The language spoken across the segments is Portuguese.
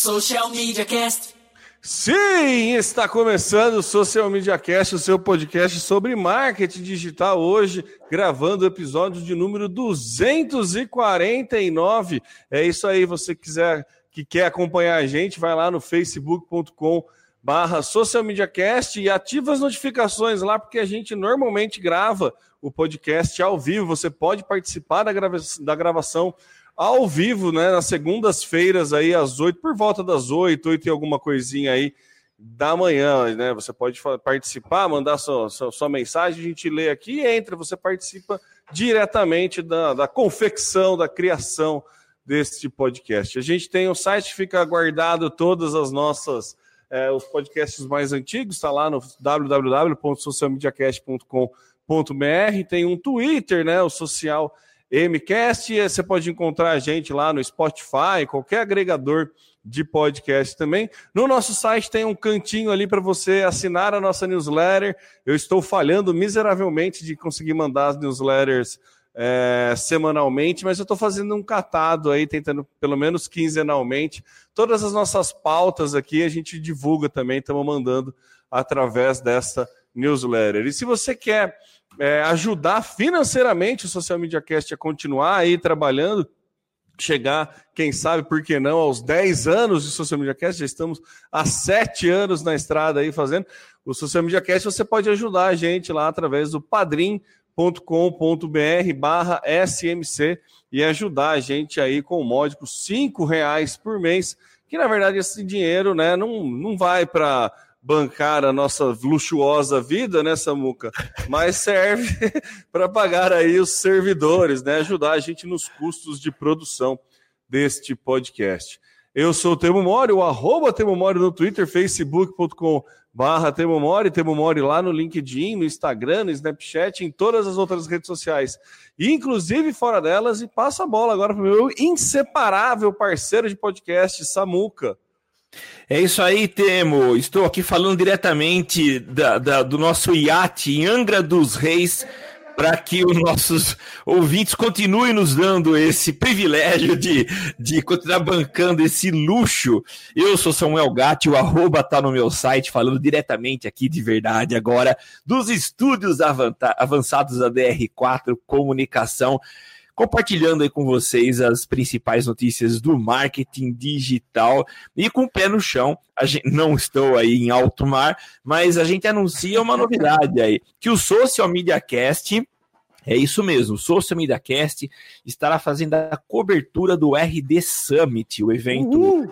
Social Media Cast. Sim, está começando o Social Media Cast, o seu podcast sobre marketing digital. Hoje, gravando o episódio de número 249. É isso aí, você quiser que quer acompanhar a gente, vai lá no facebook.com barra Social Media Cast e ativa as notificações lá, porque a gente normalmente grava o podcast ao vivo. Você pode participar da, grava da gravação ao vivo, né? Nas segundas-feiras aí, às oito, por volta das oito, oito e alguma coisinha aí da manhã, né? Você pode participar, mandar sua, sua, sua, mensagem, a gente lê aqui e entra, você participa diretamente da, da confecção, da criação deste podcast. A gente tem um site fica guardado todas as nossas, é, os podcasts mais antigos, está lá no www.socialmediacast.com.br, tem um Twitter, né? O social MCast. Você pode encontrar a gente lá no Spotify, qualquer agregador de podcast também. No nosso site tem um cantinho ali para você assinar a nossa newsletter. Eu estou falhando miseravelmente de conseguir mandar as newsletters é, semanalmente, mas eu estou fazendo um catado aí, tentando pelo menos quinzenalmente. Todas as nossas pautas aqui a gente divulga também, estamos mandando através dessa newsletter. E se você quer é, ajudar financeiramente o Social Media Cast a continuar aí trabalhando, chegar, quem sabe, por que não, aos 10 anos de Social Media Cast, já estamos há 7 anos na estrada aí fazendo. O Social Media Cast você pode ajudar a gente lá através do padrim.com.br barra SMC e ajudar a gente aí com o módico 5 reais por mês, que na verdade esse dinheiro né, não, não vai para bancar a nossa luxuosa vida, né, Samuca? Mas serve para pagar aí os servidores, né? Ajudar a gente nos custos de produção deste podcast. Eu sou o Temo Mori, o arroba Temo Mori no Twitter, facebook.com barra Temo Mori, Temo Mori lá no LinkedIn, no Instagram, no Snapchat, em todas as outras redes sociais, inclusive fora delas, e passa a bola agora para o meu inseparável parceiro de podcast, Samuca. É isso aí, Temo. Estou aqui falando diretamente da, da, do nosso iate em Angra dos Reis para que os nossos ouvintes continuem nos dando esse privilégio de, de continuar bancando esse luxo. Eu sou Samuel Gatti, o arroba tá no meu site, falando diretamente aqui de verdade agora dos estúdios avançados da DR4 Comunicação compartilhando aí com vocês as principais notícias do marketing digital e com o pé no chão. A gente não estou aí em alto mar, mas a gente anuncia uma novidade aí, que o Social Media Cast é isso mesmo, o Social Media Cast estará fazendo a cobertura do RD Summit, o evento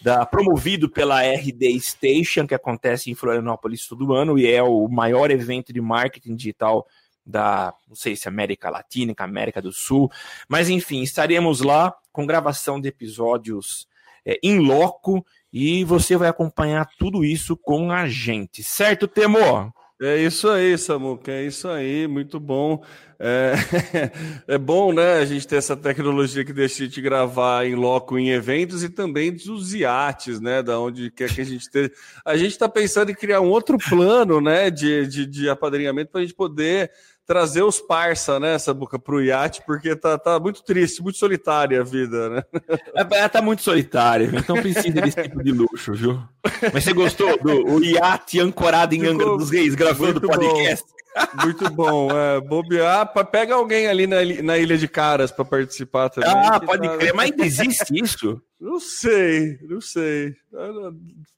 Da, promovido pela RD Station, que acontece em Florianópolis todo ano e é o maior evento de marketing digital da, não sei se América Latina, América do Sul, mas enfim, estaremos lá com gravação de episódios é, em loco e você vai acompanhar tudo isso com a gente, certo, Temor? É isso aí, Samuca, é isso aí, muito bom. É, é, bom, né, a gente ter essa tecnologia que deixa gente gravar em loco em eventos e também dos iates, né, da onde quer que a gente ter. A gente está pensando em criar um outro plano, né, de, de, de apadrinhamento para a gente poder trazer os parça, né, essa boca pro iate, porque tá, tá muito triste, muito solitária a vida, né? É, tá muito solitária, então precisa desse tipo de luxo, viu? Mas você gostou do iate ancorado em Ficou Angra dos Reis gravando podcast? Bom. Muito bom, é, bobear, pega alguém ali na, na Ilha de Caras para participar também. Ah, pode tá... crer, mas existe isso? Não sei, não sei.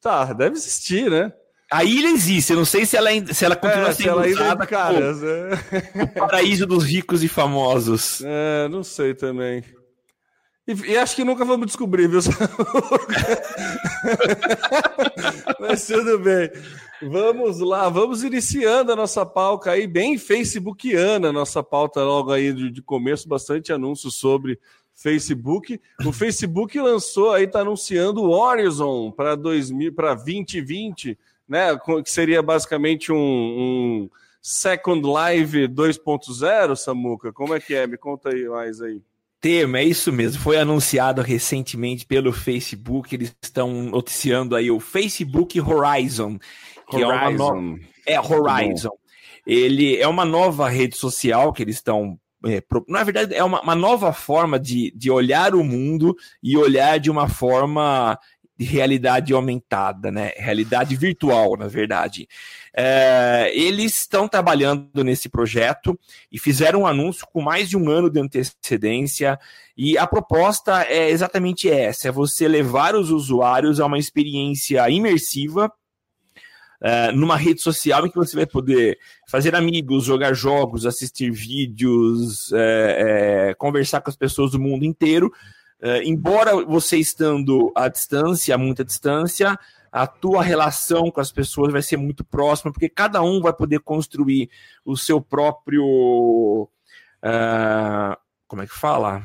Tá, deve existir, né? A ilha existe, eu não sei se ela, se ela continua é, sendo ela usada é caras, é. o paraíso dos ricos e famosos. É, não sei também. E, e acho que nunca vamos descobrir, viu? Mas tudo bem. Vamos lá, vamos iniciando a nossa pauta aí, bem facebookiana, nossa pauta logo aí de, de começo, bastante anúncios sobre Facebook. O Facebook lançou aí, está anunciando o Horizon para 2000, para 2020 né? Que seria basicamente um, um Second Live 2.0, Samuca? Como é que é? Me conta aí mais aí. Tema, é isso mesmo. Foi anunciado recentemente pelo Facebook. Eles estão noticiando aí o Facebook Horizon, que Horizon. é uma nova. É Horizon. Ele é uma nova rede social que eles estão é, na verdade, é uma, uma, nova forma de, de olhar o mundo e olhar de uma forma de realidade aumentada, né? Realidade virtual, na verdade. É, eles estão trabalhando nesse projeto e fizeram um anúncio com mais de um ano de antecedência. E a proposta é exatamente essa: é você levar os usuários a uma experiência imersiva Uh, numa rede social em que você vai poder fazer amigos, jogar jogos, assistir vídeos, é, é, conversar com as pessoas do mundo inteiro. Uh, embora você estando à distância, a muita distância, a tua relação com as pessoas vai ser muito próxima, porque cada um vai poder construir o seu próprio. Uh, como é que fala?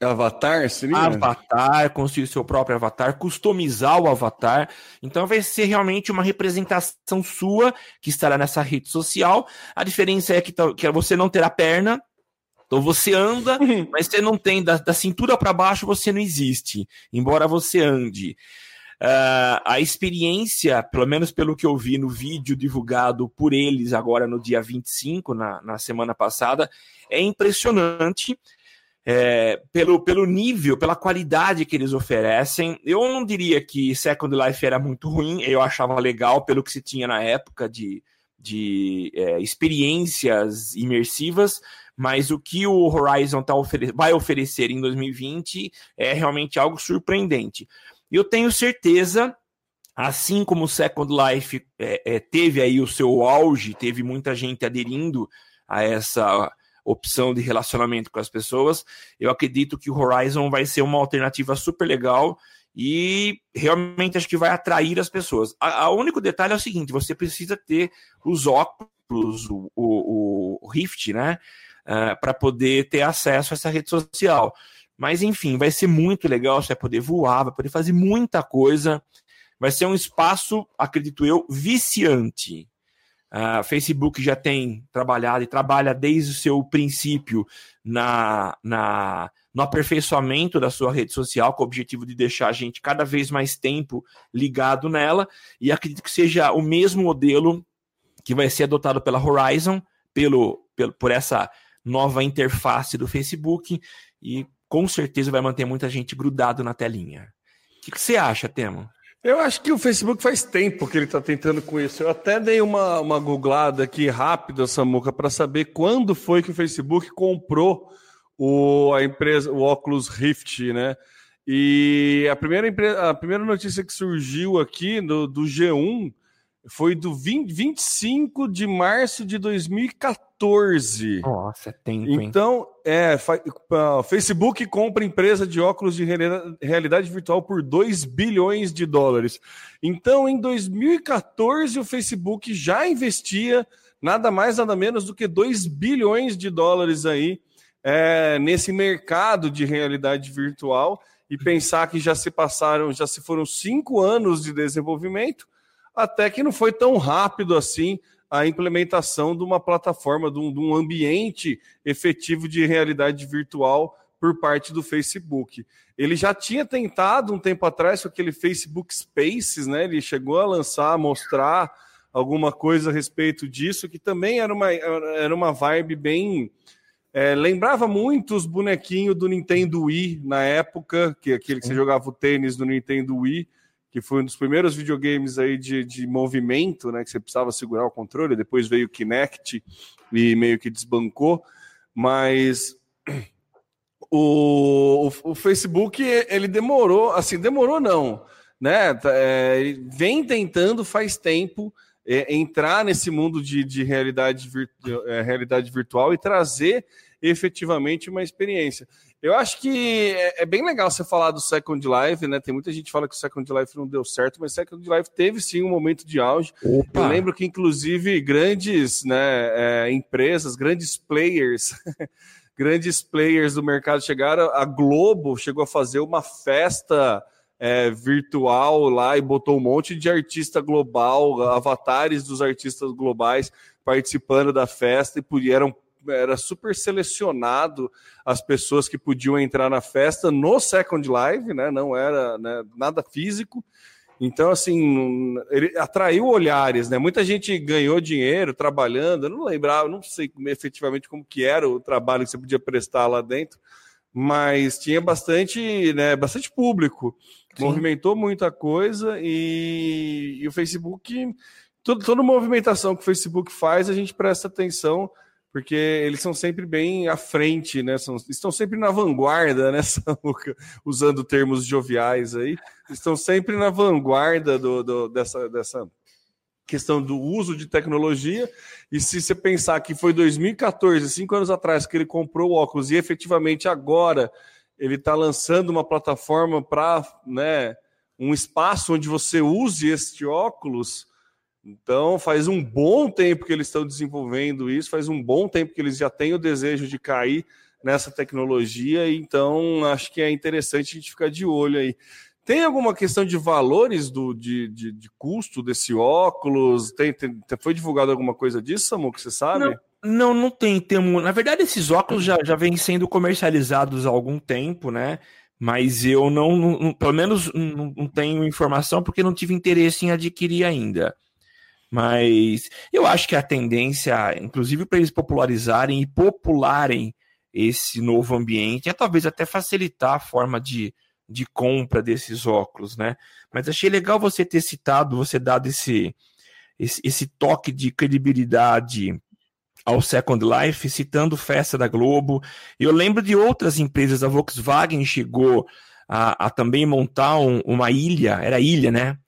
Avatar, seria? Avatar, construir seu próprio avatar, customizar o avatar. Então vai ser realmente uma representação sua que estará nessa rede social. A diferença é que, que você não terá perna. Então você anda, mas você não tem, da, da cintura para baixo você não existe, embora você ande. Uh, a experiência, pelo menos pelo que eu vi no vídeo divulgado por eles agora no dia 25, na, na semana passada, é impressionante é, pelo, pelo nível, pela qualidade que eles oferecem. Eu não diria que Second Life era muito ruim, eu achava legal pelo que se tinha na época de, de é, experiências imersivas, mas o que o Horizon tá ofere vai oferecer em 2020 é realmente algo surpreendente. Eu tenho certeza assim como o Second Life é, é, teve aí o seu auge, teve muita gente aderindo a essa opção de relacionamento com as pessoas. Eu acredito que o Horizon vai ser uma alternativa super legal e realmente acho que vai atrair as pessoas. O único detalhe é o seguinte: você precisa ter os óculos, o, o, o Rift, né? Uh, para poder ter acesso a essa rede social. Mas enfim, vai ser muito legal, você vai poder voar, vai poder fazer muita coisa. Vai ser um espaço, acredito eu, viciante. Uh, Facebook já tem trabalhado e trabalha desde o seu princípio na, na, no aperfeiçoamento da sua rede social, com o objetivo de deixar a gente cada vez mais tempo ligado nela, e acredito que seja o mesmo modelo que vai ser adotado pela Horizon, pelo, pelo, por essa nova interface do Facebook, e com certeza vai manter muita gente grudado na telinha. O que, você acha, Temo? Eu acho que o Facebook faz tempo que ele está tentando com isso. Eu até dei uma, uma googlada aqui rápida, Samuca, para saber quando foi que o Facebook comprou o, a empresa, o Oculus Rift, né? E a primeira, a primeira notícia que surgiu aqui do, do G1 foi do 20, 25 de março de 2014. Nossa, é tempo, hein? Então, é, uh, Facebook compra empresa de óculos de realidade virtual por 2 bilhões de dólares. Então, em 2014, o Facebook já investia nada mais, nada menos do que 2 bilhões de dólares aí é, nesse mercado de realidade virtual. E pensar que já se passaram, já se foram cinco anos de desenvolvimento até que não foi tão rápido assim a implementação de uma plataforma, de um, de um ambiente efetivo de realidade virtual por parte do Facebook. Ele já tinha tentado um tempo atrás com aquele Facebook Spaces, né? Ele chegou a lançar, mostrar alguma coisa a respeito disso, que também era uma, era uma vibe bem. É, lembrava muito os bonequinhos do Nintendo Wii na época, que aquele que você jogava o tênis do Nintendo Wii que foi um dos primeiros videogames aí de, de movimento, né? Que você precisava segurar o controle, depois veio o Kinect e meio que desbancou, mas o, o, o Facebook ele demorou, assim, demorou não, né? Tá, é, vem tentando faz tempo é, entrar nesse mundo de, de realidade, virtu, é, realidade virtual e trazer efetivamente uma experiência. Eu acho que é, é, bem legal você falar do Second Life, né? Tem muita gente que fala que o Second Life não deu certo, mas Second Life teve sim um momento de auge. Opa. Eu lembro que, inclusive, grandes né, é, empresas, grandes players, grandes players do mercado chegaram. A Globo chegou a fazer uma festa. É, virtual lá e botou um monte de artista global, avatares dos artistas globais participando da festa e eram era super selecionado as pessoas que podiam entrar na festa no Second Live, né? Não era né, nada físico. Então, assim, ele atraiu olhares, né? Muita gente ganhou dinheiro trabalhando, eu não lembrava, não sei efetivamente como que era o trabalho que você podia prestar lá dentro, mas tinha bastante, né, bastante público Sim. Movimentou muita coisa e, e o Facebook, todo, toda movimentação que o Facebook faz, a gente presta atenção porque eles são sempre bem à frente, né? São, estão sempre na vanguarda, né, Samuca? Usando termos joviais aí, estão sempre na vanguarda do, do, dessa, dessa questão do uso de tecnologia. E se você pensar que foi 2014, cinco anos atrás, que ele comprou o óculos e efetivamente agora ele está lançando uma plataforma para né, um espaço onde você use este óculos então, faz um bom tempo que eles estão desenvolvendo isso, faz um bom tempo que eles já têm o desejo de cair nessa tecnologia, então acho que é interessante a gente ficar de olho aí. Tem alguma questão de valores do, de, de, de custo desse óculos? Tem, tem, foi divulgado alguma coisa disso, Samu, que você sabe? Não. Não, não tem. tem na verdade, esses óculos já, já vêm sendo comercializados há algum tempo, né? Mas eu não, não pelo menos, não, não tenho informação porque não tive interesse em adquirir ainda. Mas eu acho que a tendência, inclusive para eles popularizarem e popularem esse novo ambiente, é talvez até facilitar a forma de, de compra desses óculos, né? Mas achei legal você ter citado, você dado esse, esse, esse toque de credibilidade ao Second Life, citando Festa da Globo. Eu lembro de outras empresas, a Volkswagen chegou a, a também montar um, uma ilha, era ilha, né?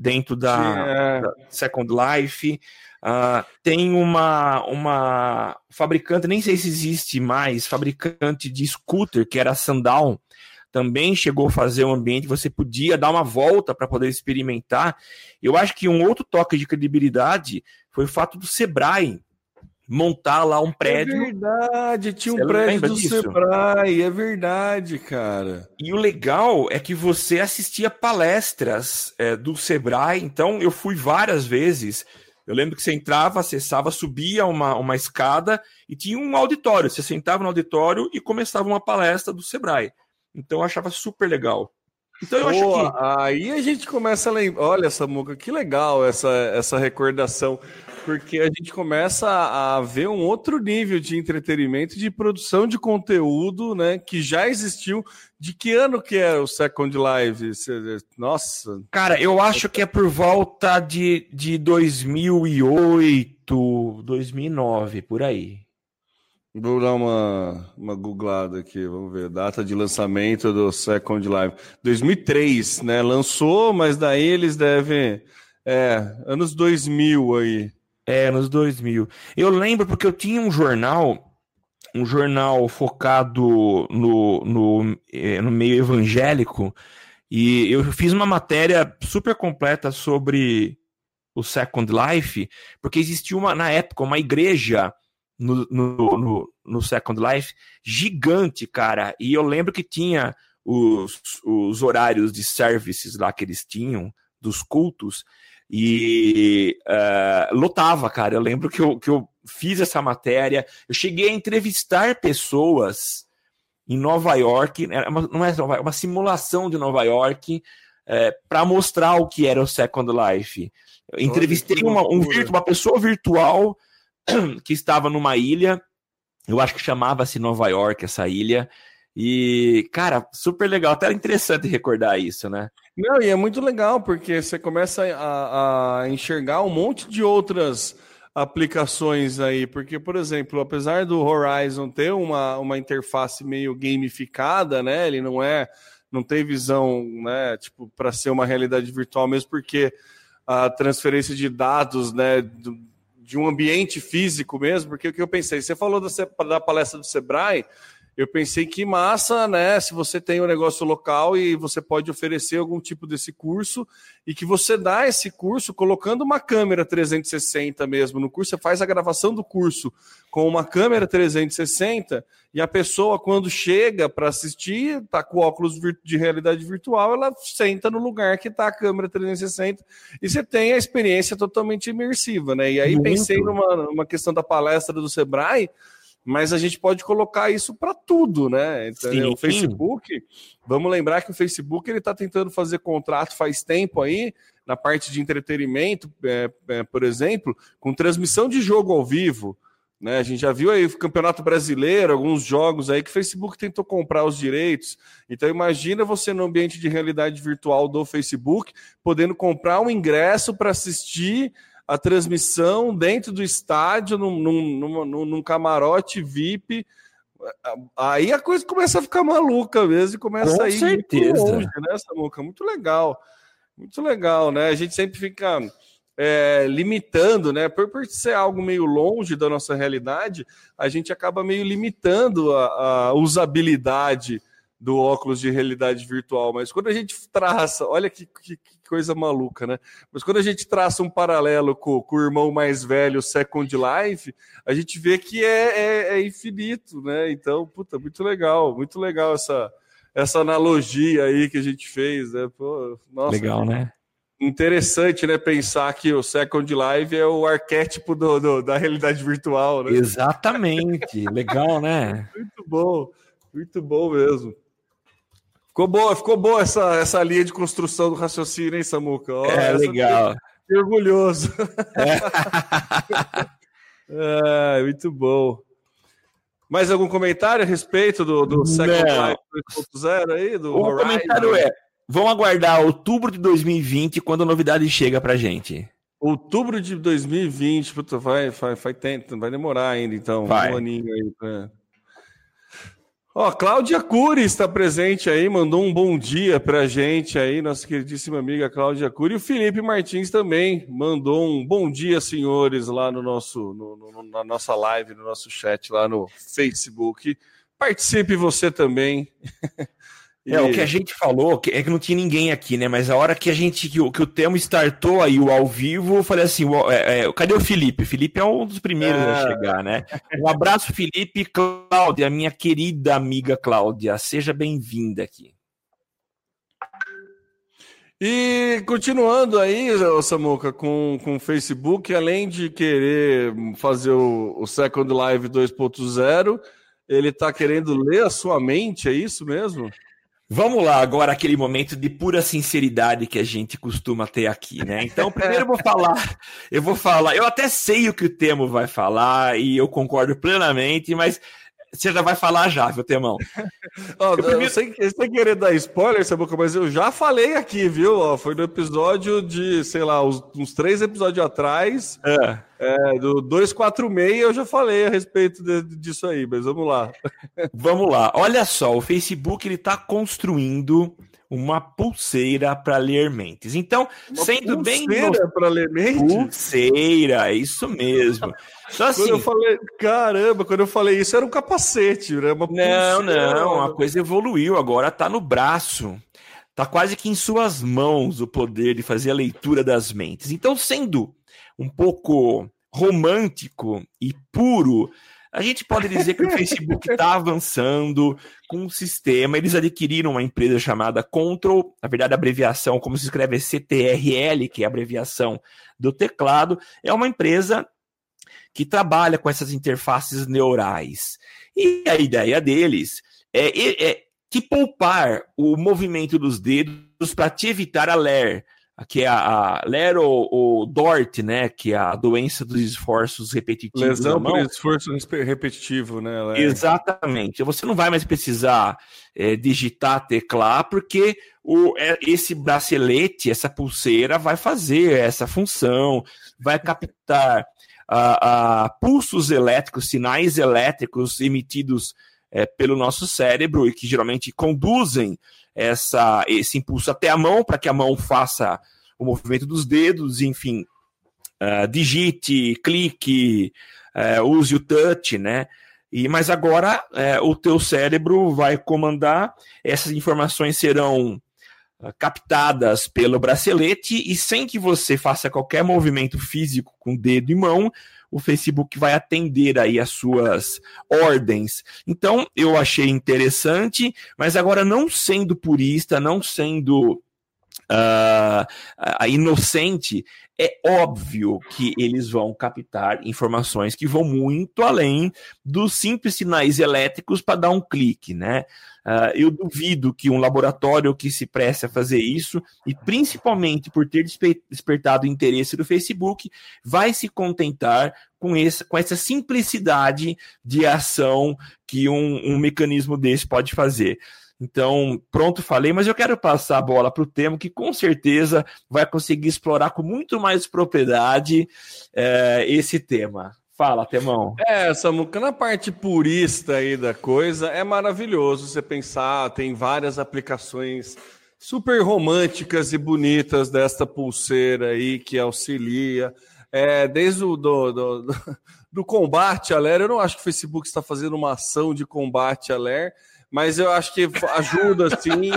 Dentro da, é. da Second Life. Uh, tem uma, uma fabricante, nem sei se existe mais, fabricante de scooter, que era a Sandal, também chegou a fazer um ambiente, você podia dar uma volta para poder experimentar. Eu acho que um outro toque de credibilidade foi o fato do Sebrae montar lá um é prédio. É verdade, tinha um você prédio do disso? Sebrae, é verdade, cara. E o legal é que você assistia palestras é, do Sebrae, então eu fui várias vezes. Eu lembro que você entrava, acessava, subia uma, uma escada e tinha um auditório. Você sentava no auditório e começava uma palestra do Sebrae. Então eu achava super legal. Então eu Pô, acho que. Aí a gente começa a lembrar. Olha, Samuca, que legal essa, essa recordação porque a gente começa a ver um outro nível de entretenimento, de produção de conteúdo, né, que já existiu. De que ano que é o Second Live? Nossa. Cara, eu acho que é por volta de, de 2008, 2009, por aí. Vou dar uma, uma googlada aqui, vamos ver. Data de lançamento do Second Live. 2003, né? Lançou, mas daí eles devem. É, anos 2000 aí. É, nos 2000. Eu lembro porque eu tinha um jornal, um jornal focado no, no, eh, no meio evangélico, e eu fiz uma matéria super completa sobre o Second Life, porque existia uma, na época uma igreja no, no, no, no Second Life gigante, cara. E eu lembro que tinha os, os horários de services lá que eles tinham, dos cultos, e uh, lotava, cara. Eu lembro que eu, que eu fiz essa matéria, eu cheguei a entrevistar pessoas em Nova York, uma, não é Nova, uma simulação de Nova York, é, para mostrar o que era o Second Life. Eu entrevistei uma, um, uma pessoa virtual que estava numa ilha, eu acho que chamava-se Nova York essa ilha, e, cara, super legal, até interessante recordar isso, né? Não, e é muito legal, porque você começa a, a enxergar um monte de outras aplicações aí, porque, por exemplo, apesar do Horizon ter uma, uma interface meio gamificada, né? Ele não é, não tem visão, né, tipo, para ser uma realidade virtual mesmo, porque a transferência de dados, né, do, de um ambiente físico mesmo, porque o que eu pensei, você falou da, da palestra do Sebrae, eu pensei que massa, né? Se você tem um negócio local e você pode oferecer algum tipo desse curso e que você dá esse curso colocando uma câmera 360 mesmo no curso, você faz a gravação do curso com uma câmera 360 e a pessoa quando chega para assistir, tá com óculos de realidade virtual, ela senta no lugar que tá a câmera 360 e você tem a experiência totalmente imersiva, né? E aí Muito. pensei numa, numa questão da palestra do Sebrae, mas a gente pode colocar isso para tudo, né? Entendeu? O Facebook, vamos lembrar que o Facebook ele está tentando fazer contrato faz tempo aí na parte de entretenimento, é, é, por exemplo, com transmissão de jogo ao vivo. Né? A gente já viu aí o Campeonato Brasileiro, alguns jogos aí que o Facebook tentou comprar os direitos. Então imagina você no ambiente de realidade virtual do Facebook, podendo comprar um ingresso para assistir a transmissão dentro do estádio, num, num, num, num, camarote VIP. Aí a coisa começa a ficar maluca mesmo e começa Com a ir certeza. muito longe, né, Samuca? Muito legal. Muito legal, né? A gente sempre fica é, limitando, né? Por, por ser algo meio longe da nossa realidade, a gente acaba meio limitando a, a usabilidade do óculos de realidade virtual. Mas quando a gente traça, olha que, que, que, coisa maluca, né? Mas quando a gente traça um paralelo com, com o irmão mais velho, Second Life, a gente vê que é, é, é, infinito, né? Então, puta, muito legal, muito legal essa, essa analogia aí que a gente fez, né? Pô, nossa, legal, né? interessante, né? Pensar que o Second Life é o arquétipo do, do da realidade virtual, né? Exatamente, legal, né? Muito bom, muito bom mesmo. Ficou boa, ficou boa essa, essa linha de construção do raciocínio, hein, Samuca? Oh, é legal. Orgulhoso. É. é, muito bom. Mais algum comentário a respeito do, do Second Life 2.0 aí? Do o Horizon? comentário é Vamos aguardar outubro de 2020 quando a novidade chega pra gente. Outubro de 2020, puta, vai, vai, vai, tempo, vai demorar ainda, então. Vai. Um aninho aí pra... Ó, Cláudia Cury está presente aí, mandou um bom dia pra gente aí, nossa queridíssima amiga Cláudia Cury. E o Felipe Martins também mandou um bom dia, senhores, lá no nosso, no, no, na nossa live, no nosso chat lá no Facebook. Participe você também. E... É, o que a gente falou é que não tinha ninguém aqui, né? Mas a hora que a gente, que o, que o Temo startou aí o ao vivo, eu falei assim: é, é, cadê o Felipe? O Felipe é um dos primeiros a chegar, né? Um abraço, Felipe. Cláudia, minha querida amiga Cláudia, seja bem-vinda aqui. E continuando aí, Samuca, com, com o Facebook, além de querer fazer o, o Second Live 2.0, ele está querendo ler a sua mente, é isso mesmo? Vamos lá, agora aquele momento de pura sinceridade que a gente costuma ter aqui, né? Então, primeiro eu vou falar, eu vou falar, eu até sei o que o Temo vai falar e eu concordo plenamente, mas você já vai falar já, viu, Temão? oh, primeiro... sem, sem querer dar spoiler, Sabuca, mas eu já falei aqui, viu? Foi no episódio de, sei lá, uns, uns três episódios atrás, é. É, do 246, eu já falei a respeito de, disso aí, mas vamos lá. vamos lá. Olha só, o Facebook ele está construindo uma pulseira para ler mentes. Então, uma sendo bem. Pulseira para ler mentes? Pulseira, é isso mesmo. Então, assim, quando eu falei, caramba, quando eu falei isso era um capacete, né? Uma não, não, a coisa evoluiu, agora tá no braço. Tá quase que em suas mãos o poder de fazer a leitura das mentes. Então, sendo um pouco romântico e puro, a gente pode dizer que o Facebook está avançando com um sistema. Eles adquiriram uma empresa chamada Control, na verdade, a abreviação, como se escreve, é CTRL, que é a abreviação do teclado, é uma empresa que trabalha com essas interfaces neurais. E a ideia deles é, é, é que poupar o movimento dos dedos para te evitar a ler que é a, a Lero ou DORT, né, que é a doença dos esforços repetitivos. Lesão por esforço repetitivo, né? É... Exatamente. Você não vai mais precisar é, digitar, teclar, porque o, é, esse bracelete, essa pulseira, vai fazer essa função, vai captar a pulsos elétricos, sinais elétricos emitidos é, pelo nosso cérebro e que geralmente conduzem essa, esse impulso até a mão, para que a mão faça o movimento dos dedos, enfim, uh, digite, clique, uh, use o touch, né? E, mas agora uh, o teu cérebro vai comandar, essas informações serão captadas pelo bracelete e sem que você faça qualquer movimento físico com dedo e mão, o Facebook vai atender aí as suas ordens. Então, eu achei interessante, mas agora não sendo purista, não sendo uh, a inocente, é óbvio que eles vão captar informações que vão muito além dos simples sinais elétricos para dar um clique, né? Uh, eu duvido que um laboratório que se preste a fazer isso, e principalmente por ter despertado o interesse do Facebook, vai se contentar com, esse, com essa simplicidade de ação que um, um mecanismo desse pode fazer. Então, pronto, falei, mas eu quero passar a bola para o Temo, que com certeza vai conseguir explorar com muito mais propriedade é, esse tema. Fala, Temão. É, Samuca, na parte purista aí da coisa, é maravilhoso você pensar, tem várias aplicações super românticas e bonitas desta pulseira aí que auxilia. É, desde o do, do, do, do combate à LER, eu não acho que o Facebook está fazendo uma ação de combate à LER, mas eu acho que ajuda sim,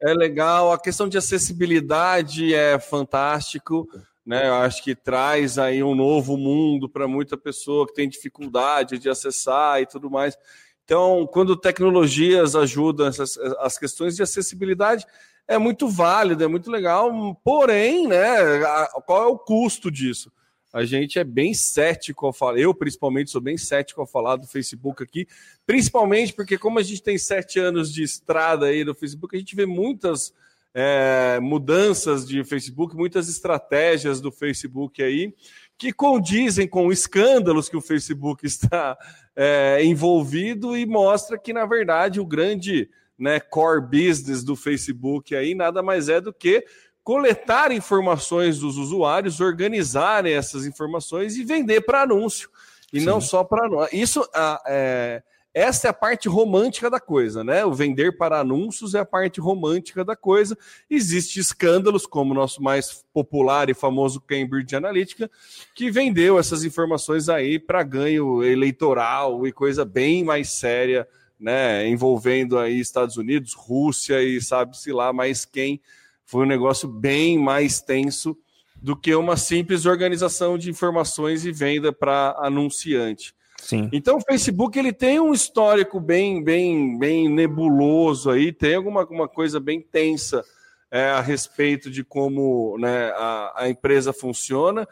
é legal. A questão de acessibilidade é fantástico, né? Eu acho que traz aí um novo mundo para muita pessoa que tem dificuldade de acessar e tudo mais. Então, quando tecnologias ajudam essas, as questões de acessibilidade, é muito válido, é muito legal. Porém, né, qual é o custo disso? a gente é bem cético ao falar. Eu, principalmente, sou bem cético ao falar do Facebook aqui, principalmente porque, como a gente tem sete anos de estrada aí no Facebook, a gente vê muitas é, mudanças de Facebook, muitas estratégias do Facebook aí que condizem com escândalos que o Facebook está é, envolvido e mostra que, na verdade, o grande né, core business do Facebook aí nada mais é do que coletar informações dos usuários, organizar essas informações e vender para anúncio. E Sim. não só para Isso é, essa é a parte romântica da coisa, né? O vender para anúncios é a parte romântica da coisa. Existem escândalos, como o nosso mais popular e famoso Cambridge Analytica, que vendeu essas informações aí para ganho eleitoral e coisa bem mais séria, né? Envolvendo aí Estados Unidos, Rússia e sabe-se lá mais quem foi um negócio bem mais tenso do que uma simples organização de informações e venda para anunciante. Sim. Então o Facebook ele tem um histórico bem, bem, bem nebuloso aí, tem alguma uma coisa bem tensa é, a respeito de como né, a, a empresa funciona.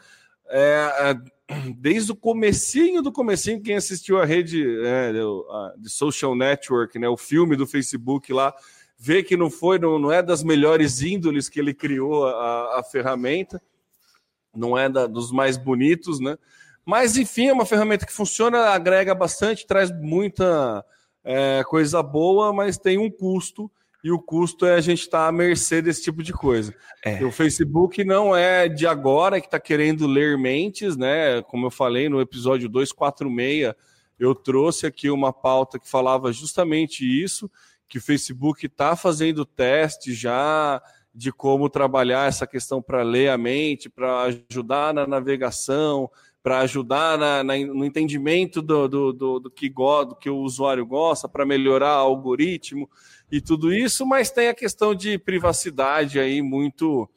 É, é, desde o comecinho do comecinho, quem assistiu a rede é, de Social Network, né, o filme do Facebook lá, vê que não foi, não, não é das melhores índoles que ele criou a, a ferramenta, não é da, dos mais bonitos, né? Mas, enfim, é uma ferramenta que funciona, agrega bastante, traz muita é, coisa boa, mas tem um custo, e o custo é a gente estar tá à mercê desse tipo de coisa. É. O Facebook não é de agora que está querendo ler mentes, né? Como eu falei no episódio 246, eu trouxe aqui uma pauta que falava justamente isso que o Facebook está fazendo teste já de como trabalhar essa questão para ler a mente, para ajudar na navegação, para ajudar na, na, no entendimento do, do, do, do, que go, do que o usuário gosta, para melhorar o algoritmo e tudo isso, mas tem a questão de privacidade aí muito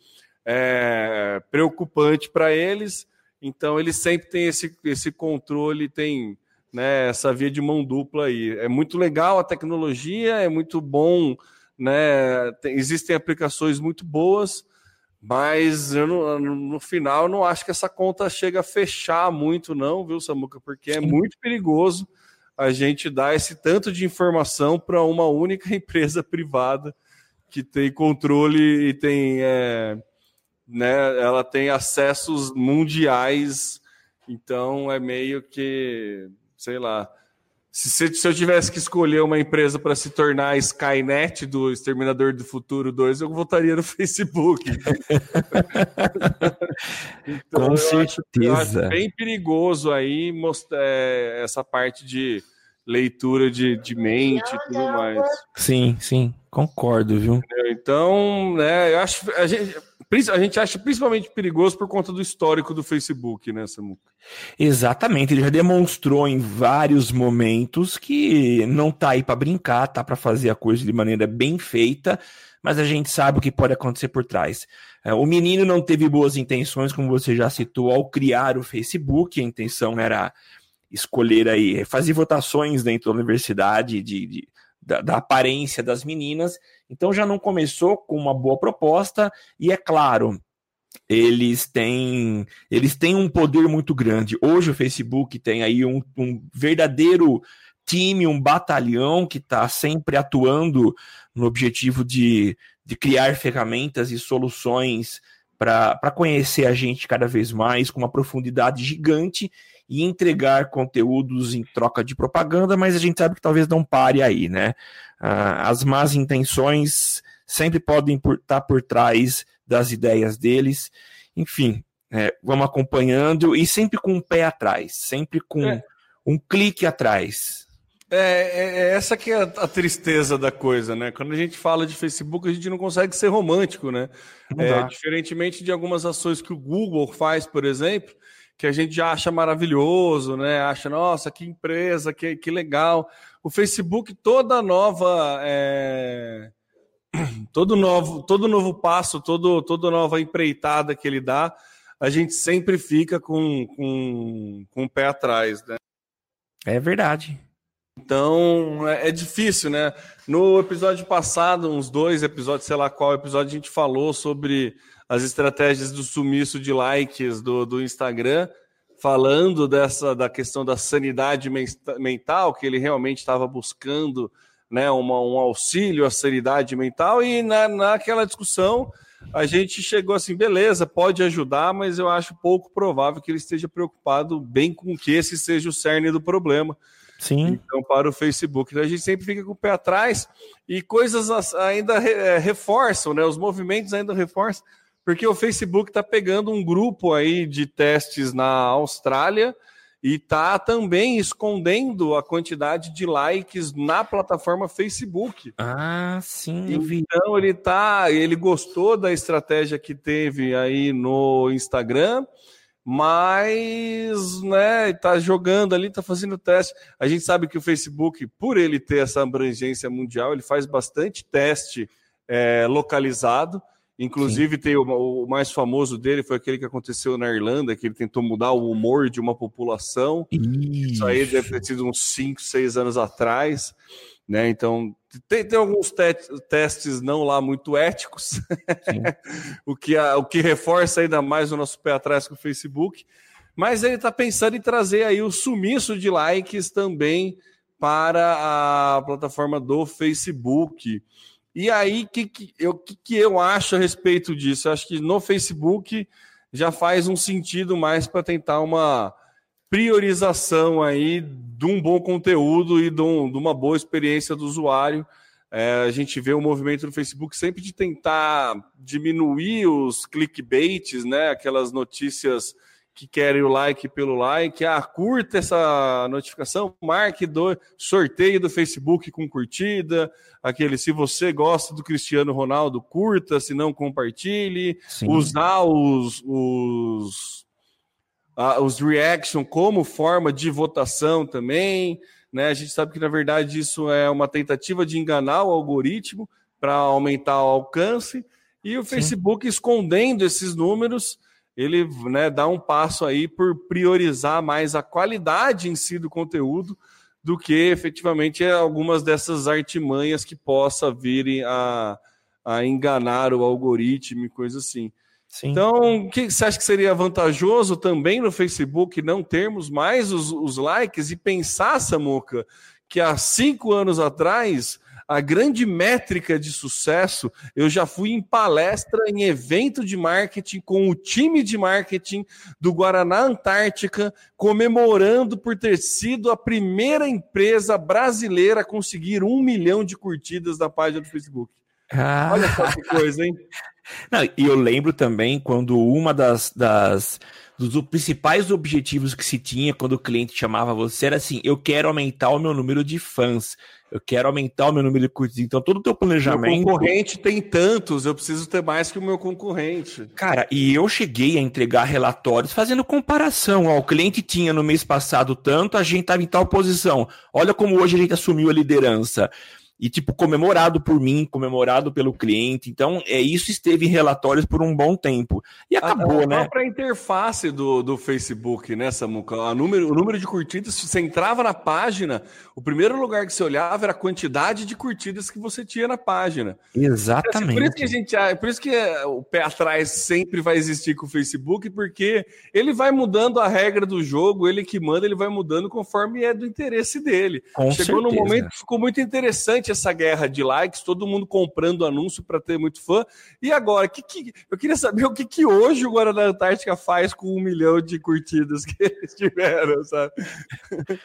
é, preocupante para eles. Então, eles sempre têm esse, esse controle, tem né, essa via de mão dupla aí. É muito legal a tecnologia, é muito bom, né? Tem, existem aplicações muito boas, mas eu no, no final eu não acho que essa conta chega a fechar muito, não, viu, Samuca? Porque é muito perigoso a gente dar esse tanto de informação para uma única empresa privada que tem controle e tem, é, né? Ela tem acessos mundiais, então é meio que sei lá. Se, se eu tivesse que escolher uma empresa para se tornar a Skynet do Exterminador do Futuro 2, eu votaria no Facebook. então, Com certeza. Acho, eu acho bem perigoso aí mostrar é, essa parte de leitura de, de mente e tudo mais. Sim, sim, concordo, viu? Então, né, eu acho a gente, a gente acha principalmente perigoso por conta do histórico do Facebook, né, Samuca? Exatamente, ele já demonstrou em vários momentos que não tá aí para brincar, tá para fazer a coisa de maneira bem feita, mas a gente sabe o que pode acontecer por trás. É, o menino não teve boas intenções, como você já citou, ao criar o Facebook, a intenção era escolher aí, fazer votações dentro da universidade de, de da, da, aparência das meninas, Então já não começou com uma boa proposta, e é claro, eles têm, eles têm um poder muito grande. Hoje o Facebook tem aí um, um verdadeiro time, um batalhão que está sempre atuando no objetivo de, de criar ferramentas e soluções para conhecer a gente cada vez mais com uma profundidade gigante e entregar conteúdos em troca de propaganda, mas a gente sabe que talvez não pare aí, né? Ah, as más intenções sempre podem estar por, tá por trás das ideias deles. Enfim, é, vamos acompanhando e sempre com um pé atrás, sempre com é. um clique atrás. É, é, é essa que é a, tristeza da coisa, né? Quando a gente fala de Facebook, a gente não consegue ser romântico, né? É, diferentemente de algumas ações que o Google faz, por exemplo, que a gente já acha maravilhoso, né? Acha, nossa, que empresa, que, que legal. O Facebook, toda nova é, todo novo, todo novo passo, todo, toda nova empreitada que ele dá, a gente sempre fica com, com, com o pé atrás, né? É verdade. Então é, é, difícil, né? No episódio passado, uns dois episódios, sei lá qual episódio, a gente falou sobre as estratégias do sumiço de likes do, do Instagram, falando dessa da questão da sanidade mental que ele realmente estava buscando né, uma, um auxílio à sanidade mental, e na, naquela discussão a gente chegou assim, beleza, pode ajudar, mas eu acho pouco provável que ele esteja preocupado bem com que esse seja o cerne do problema. Sim. Então, para o Facebook. Então, a gente sempre fica com o pé atrás e coisas ainda é, reforçam, né? Os movimentos ainda reforçam, porque o Facebook está pegando um grupo aí de testes na Austrália e está também escondendo a quantidade de likes na plataforma Facebook. Ah, sim. Então ele tá, ele gostou da estratégia que teve aí no Instagram, mas, né, tá jogando ali, tá fazendo teste. A gente sabe que o Facebook, por ele ter essa abrangência mundial, ele faz bastante teste é, localizado. Inclusive, Sim. tem o, o, mais famoso dele foi aquele que aconteceu na Irlanda, que ele tentou mudar o humor de uma população. Isso, Isso aí deve ter sido uns 5, 6 anos atrás. Né? Então, tem, tem alguns te testes não lá muito éticos, o, que a, o que reforça ainda mais o nosso pé atrás com o Facebook. Mas ele está pensando em trazer aí o sumiço de likes também para a plataforma do Facebook. E aí, o que, que, eu, que, que eu acho a respeito disso? Eu acho que no Facebook já faz um sentido mais para tentar uma priorização aí de um bom conteúdo e de, um, de uma boa experiência do usuário. É, a gente vê o movimento no Facebook sempre de tentar diminuir os clickbaits, né? Aquelas notícias que querem o like pelo like, ah, curta essa notificação, marque do sorteio do Facebook com curtida, aquele se você gosta do Cristiano Ronaldo, curta, se não compartilhe, Sim. usar os, os, ah, os reaction como forma de votação também, né? A gente sabe que na verdade isso é uma tentativa de enganar o algoritmo para aumentar o alcance e o Sim. Facebook escondendo esses números ele né, dá um passo aí por priorizar mais a qualidade em si do conteúdo do que efetivamente algumas dessas artimanhas que possa virem a, a enganar o algoritmo e coisa assim. Sim. Então, que, você acha que seria vantajoso também no Facebook não termos mais os, os likes e pensar, Samuca, que há cinco anos atrás a grande métrica de sucesso, eu já fui em palestra, em evento de marketing com o time de marketing do Guaraná Antártica, comemorando por ter sido a primeira empresa brasileira a conseguir um milhão de curtidas da página do Facebook. Ah. Olha só que coisa, hein? Não, e eu lembro também quando uma das, das dos principais objetivos que se tinha quando o cliente chamava você era assim: eu quero aumentar o meu número de fãs eu quero aumentar o meu número de curtidas. Então, todo o teu planejamento. Meu concorrente tem tantos, eu preciso ter mais que o meu concorrente. Cara, e eu cheguei a entregar relatórios fazendo comparação. Ó, o cliente tinha no mês passado tanto, a gente estava em tal posição. Olha como hoje a gente assumiu a liderança. E tipo comemorado por mim, comemorado pelo cliente. Então, é isso esteve em relatórios por um bom tempo. E acabou, a, né? A própria interface do, do Facebook, né, Samuca? A número, o número de curtidas, você entrava na página, o primeiro lugar que você olhava era a quantidade de curtidas que você tinha na página. Exatamente. Por isso que a gente, por isso que o pé atrás sempre vai existir com o Facebook, porque ele vai mudando a regra do jogo, ele que manda, ele vai mudando conforme é do interesse dele. Com Chegou certeza. num momento que ficou muito interessante essa guerra de likes, todo mundo comprando anúncio para ter muito fã. E agora, que, que, eu queria saber o que, que hoje o Guarana Antártica faz com um milhão de curtidas que eles tiveram, sabe?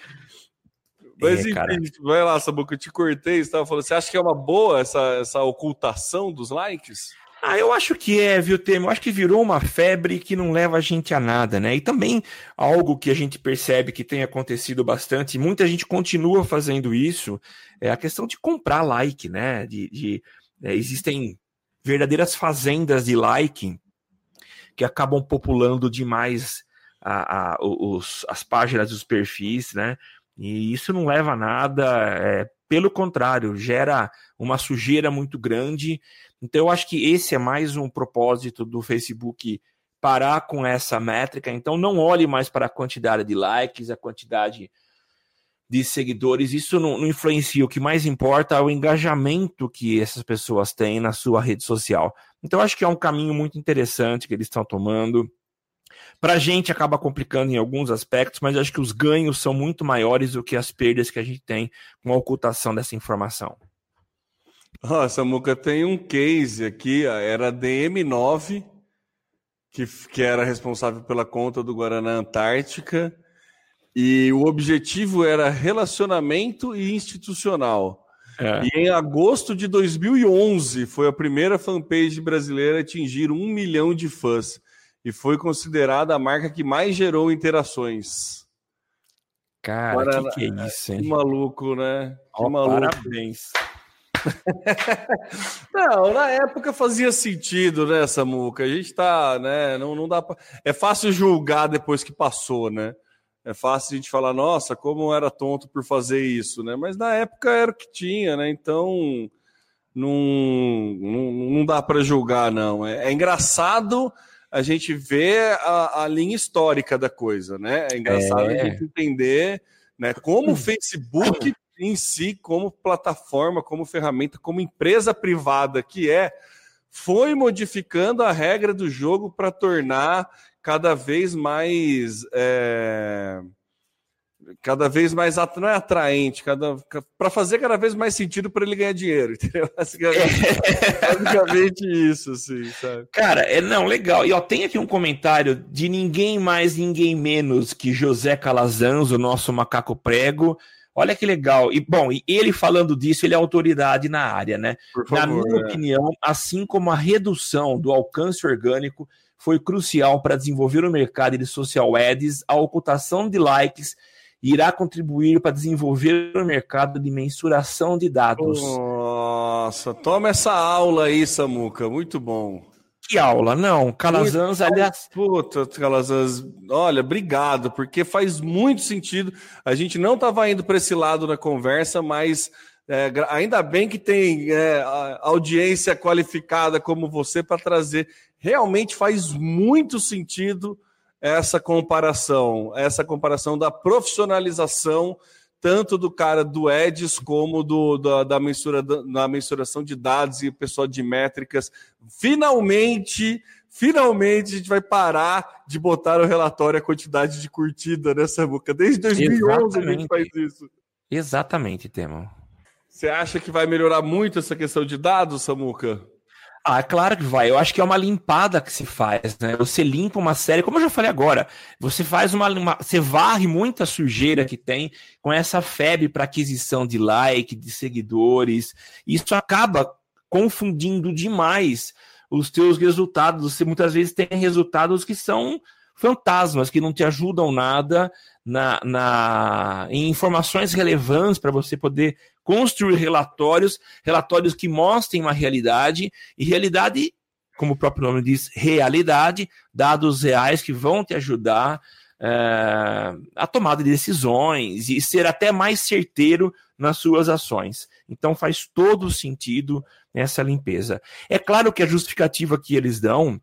Mas é, enfim, cara. vai lá, Sabuca, eu te cortei, você estava falando, você acha que é uma boa essa, essa ocultação dos likes? Ah, eu acho que é, viu, Temo? Eu acho que virou uma febre que não leva a gente a nada, né? E também algo que a gente percebe que tem acontecido bastante, e muita gente continua fazendo isso, é a questão de comprar like, né? De, de é, existem verdadeiras fazendas de like que acabam populando demais a, a, os, as páginas dos perfis, né? E isso não leva a nada, é, pelo contrário, gera uma sujeira muito grande então, eu acho que esse é mais um propósito do Facebook parar com essa métrica. Então, não olhe mais para a quantidade de likes, a quantidade de seguidores. Isso não, não influencia. O que mais importa é o engajamento que essas pessoas têm na sua rede social. Então, acho que é um caminho muito interessante que eles estão tomando. Para a gente acaba complicando em alguns aspectos, mas acho que os ganhos são muito maiores do que as perdas que a gente tem com a ocultação dessa informação. Ó, Samuca, tem um case aqui, era a DM9, que, que era responsável pela conta do Guaraná Antártica, e o objetivo era relacionamento e institucional. É. E em agosto de 2011 foi a primeira fanpage brasileira a atingir um milhão de fãs e foi considerada a marca que mais gerou interações. Cara, que, que é isso, hein? Que maluco, né? Que oh, maluco. Parabéns. não, na época fazia sentido, né, Samuca? A gente tá, né? Não, não dá pra... É fácil julgar depois que passou, né? É fácil a gente falar, nossa, como era tonto por fazer isso, né? Mas na época era o que tinha, né? Então não, não, não dá para julgar, não. É, é, engraçado a gente ver a, a, linha histórica da coisa, né? É engraçado é. a gente entender né, como o Facebook em si, como plataforma, como ferramenta, como empresa privada que é, foi modificando a regra do jogo para tornar cada vez mais. É, cada vez mais não é atraente, cada para fazer cada vez mais sentido para ele ganhar dinheiro, entendeu? Basicamente, isso, assim, sabe? Cara, é não legal. E ó, tem aqui um comentário de ninguém mais, ninguém menos que José Calazans, o nosso macaco prego. Olha que legal. E bom, e ele falando disso, ele é autoridade na área, né? Favor, na minha é. opinião, assim como a redução do alcance orgânico foi crucial para desenvolver o mercado de social ads, a ocultação de likes irá contribuir para desenvolver o mercado de mensuração de dados. Nossa, toma essa aula aí, Samuca, muito bom que aula, não. Calazans, aliás. Puta, Calazans, olha, obrigado, porque faz muito sentido. A gente não estava indo para esse lado na conversa, mas é, ainda bem que tem é, audiência qualificada como você para trazer. Realmente faz muito sentido essa comparação, essa comparação da profissionalização tanto do cara do Edis como do, da, da, mensura, da mensuração de dados e o pessoal de métricas. Finalmente, finalmente a gente vai parar de botar no relatório a quantidade de curtida nessa boca. Desde 2011 Exatamente. a gente faz isso. Exatamente, Temo. Você acha que vai melhorar muito essa questão de dados, Samuca? Ah, claro que vai. Eu acho que é uma limpada que se faz, né? Você limpa uma série, como eu já falei agora, você faz uma, uma você varre muita sujeira que tem com essa febre para aquisição de like, de seguidores. Isso acaba confundindo demais os teus resultados. Você muitas vezes tem resultados que são fantasmas, que não te ajudam nada na, na em informações relevantes para você poder construir relatórios, relatórios que mostrem uma realidade, e realidade, como o próprio nome diz, realidade, dados reais que vão te ajudar é, a tomada de decisões e ser até mais certeiro nas suas ações. Então faz todo sentido essa limpeza. É claro que a justificativa que eles dão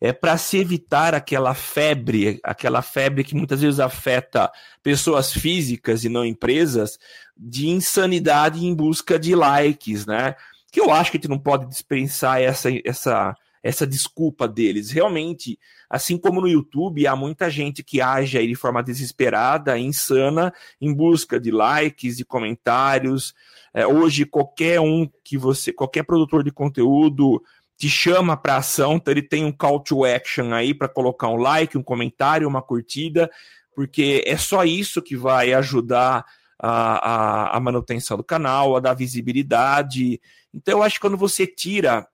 é para se evitar aquela febre, aquela febre que muitas vezes afeta pessoas físicas e não empresas, de insanidade em busca de likes, né? Que eu acho que a gente não pode dispensar essa, essa, essa desculpa deles. Realmente, assim como no YouTube, há muita gente que age aí de forma desesperada, insana, em busca de likes, de comentários. É, hoje, qualquer um que você, qualquer produtor de conteúdo te chama para ação, então ele tem um call to action aí para colocar um like, um comentário, uma curtida, porque é só isso que vai ajudar a, a, a manutenção do canal, a dar visibilidade. Então, eu acho que quando você tira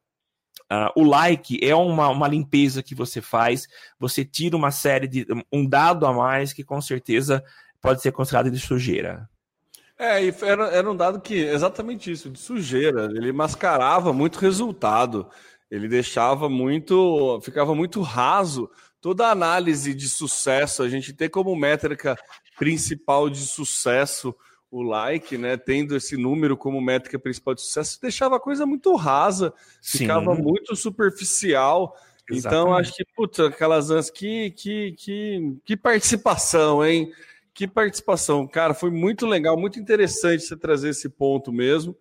Uh, o like é uma, uma limpeza que você faz, você tira uma série de. um dado a mais que com certeza pode ser considerado de sujeira. É, era, era um dado que exatamente isso, de sujeira. Ele mascarava muito resultado. Ele deixava muito, ficava muito raso toda a análise de sucesso. A gente tem como métrica principal de sucesso o like, né? Tendo esse número como métrica principal de sucesso, deixava a coisa muito rasa, Sim. ficava muito superficial. Então, Exatamente. Então, acho que, puta, aquelas que, que, que, que participação, hein? Que participação, cara, foi muito legal, muito interessante você trazer esse ponto mesmo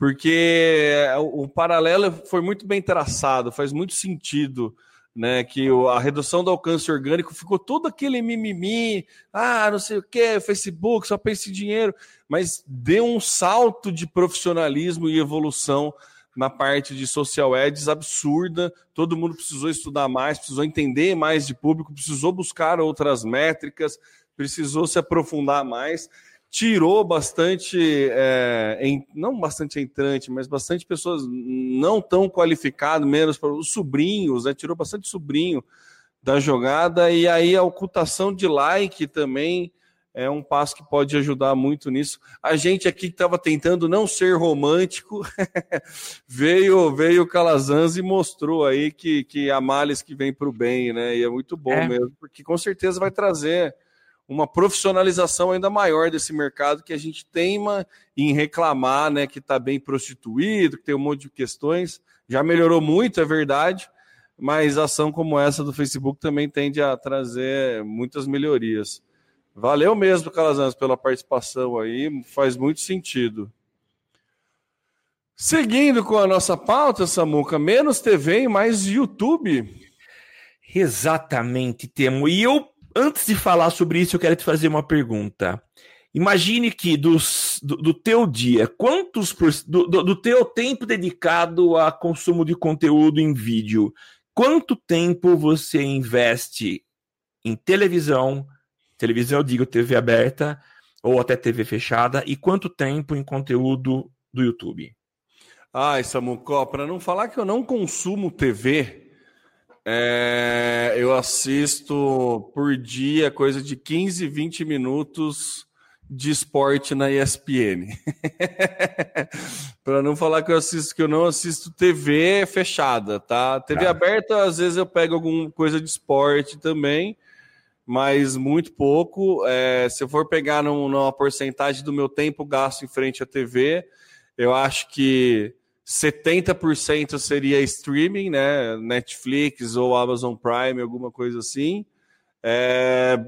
porque o, paralelo foi muito bem traçado, faz muito sentido. Né, que a redução do alcance orgânico ficou todo aquele mimimi, ah, não sei o que, Facebook, só pensa em dinheiro, mas deu um salto de profissionalismo e evolução na parte de social ads absurda. Todo mundo precisou estudar mais, precisou entender mais de público, precisou buscar outras métricas, precisou se aprofundar mais tirou bastante, é, em, não bastante entrante, mas bastante pessoas não tão qualificadas, menos para os sobrinhos, né? tirou bastante sobrinho da jogada, e aí a ocultação de like também é um passo que pode ajudar muito nisso. A gente aqui que estava tentando não ser romântico, veio veio o Calazans e mostrou aí que, que há males que vem para o bem, né? E é muito bom é. mesmo, porque com certeza vai trazer uma profissionalização ainda maior desse mercado que a gente teima em reclamar, né, que está bem prostituído, que tem um monte de questões. Já melhorou muito, é verdade, mas ação como essa do Facebook também tende a trazer muitas melhorias. Valeu mesmo, Calazans, pela participação aí, faz muito sentido. Seguindo com a nossa pauta, Samuca, menos TV e mais YouTube. Exatamente, Temo. E eu antes de falar sobre isso, eu quero te fazer uma pergunta. Imagine que dos, do, do teu dia, quantos por, do, do, do teu tempo dedicado a consumo de conteúdo em vídeo, quanto tempo você investe em televisão, televisão eu digo TV aberta ou até TV fechada, e quanto tempo em conteúdo do YouTube? Ai, Samucó, para não falar que eu não consumo TV, é, eu assisto por dia coisa de 15, 20 minutos de esporte na ESPN. Para não falar que eu assisto que eu não assisto TV fechada, tá? TV tá. aberta, às vezes eu pego alguma coisa de esporte também, mas muito pouco. É, se eu for pegar num, numa porcentagem do meu tempo gasto em frente à TV, eu acho que 70% seria streaming, né? Netflix ou Amazon Prime, alguma coisa assim. É,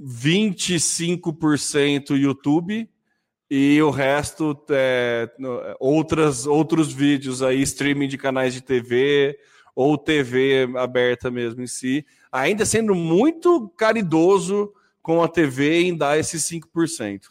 25% YouTube e o resto é, outras, outros vídeos aí, streaming de canais de TV ou TV aberta mesmo em si, ainda sendo muito caridoso com a TV em dar esses 5%.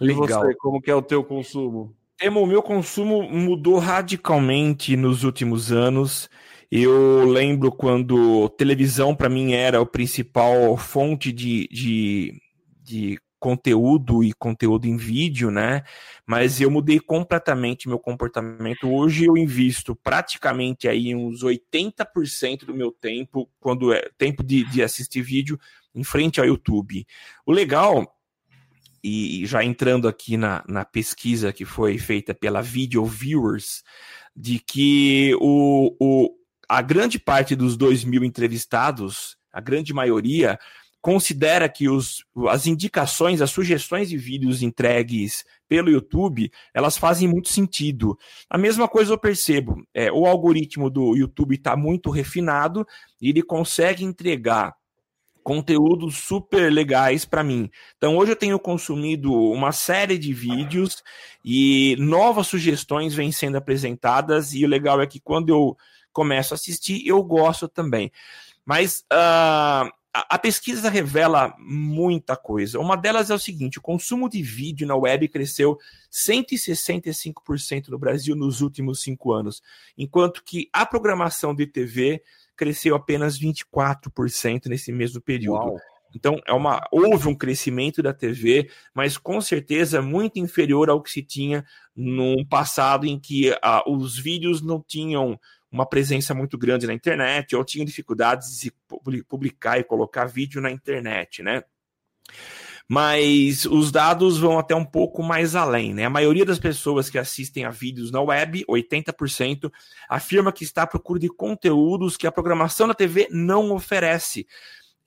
Legal. E você, como que é o teu consumo? Temo, o meu consumo mudou radicalmente nos últimos anos. Eu lembro quando televisão para mim era a principal fonte de, de, de conteúdo e conteúdo em vídeo, né? Mas eu mudei completamente meu comportamento. Hoje eu invisto praticamente aí uns 80% do meu tempo, quando é tempo de, de assistir vídeo, em frente ao YouTube. O legal e já entrando aqui na, na pesquisa que foi feita pela Video Viewers, de que o, o, a grande parte dos 2 mil entrevistados, a grande maioria, considera que os, as indicações, as sugestões de vídeos entregues pelo YouTube, elas fazem muito sentido. A mesma coisa eu percebo, é, o algoritmo do YouTube está muito refinado e ele consegue entregar conteúdos super legais para mim. Então hoje eu tenho consumido uma série de vídeos e novas sugestões vêm sendo apresentadas e o legal é que quando eu começo a assistir eu gosto também. Mas uh, a, pesquisa revela muita coisa. Uma delas é o seguinte: o consumo de vídeo na web cresceu 165% no Brasil nos últimos cinco anos, enquanto que a programação de TV cresceu apenas 24% nesse mesmo período. Uau. Então, é uma, houve um crescimento da TV, mas com certeza muito inferior ao que se tinha no passado, em que ah, os vídeos não tinham uma presença muito grande na internet ou tinham dificuldades de publicar e colocar vídeo na internet, né? Mas os dados vão até um pouco mais além, né? A maioria das pessoas que assistem a vídeos na web, 80%, afirma que está à procura de conteúdos que a programação da TV não oferece.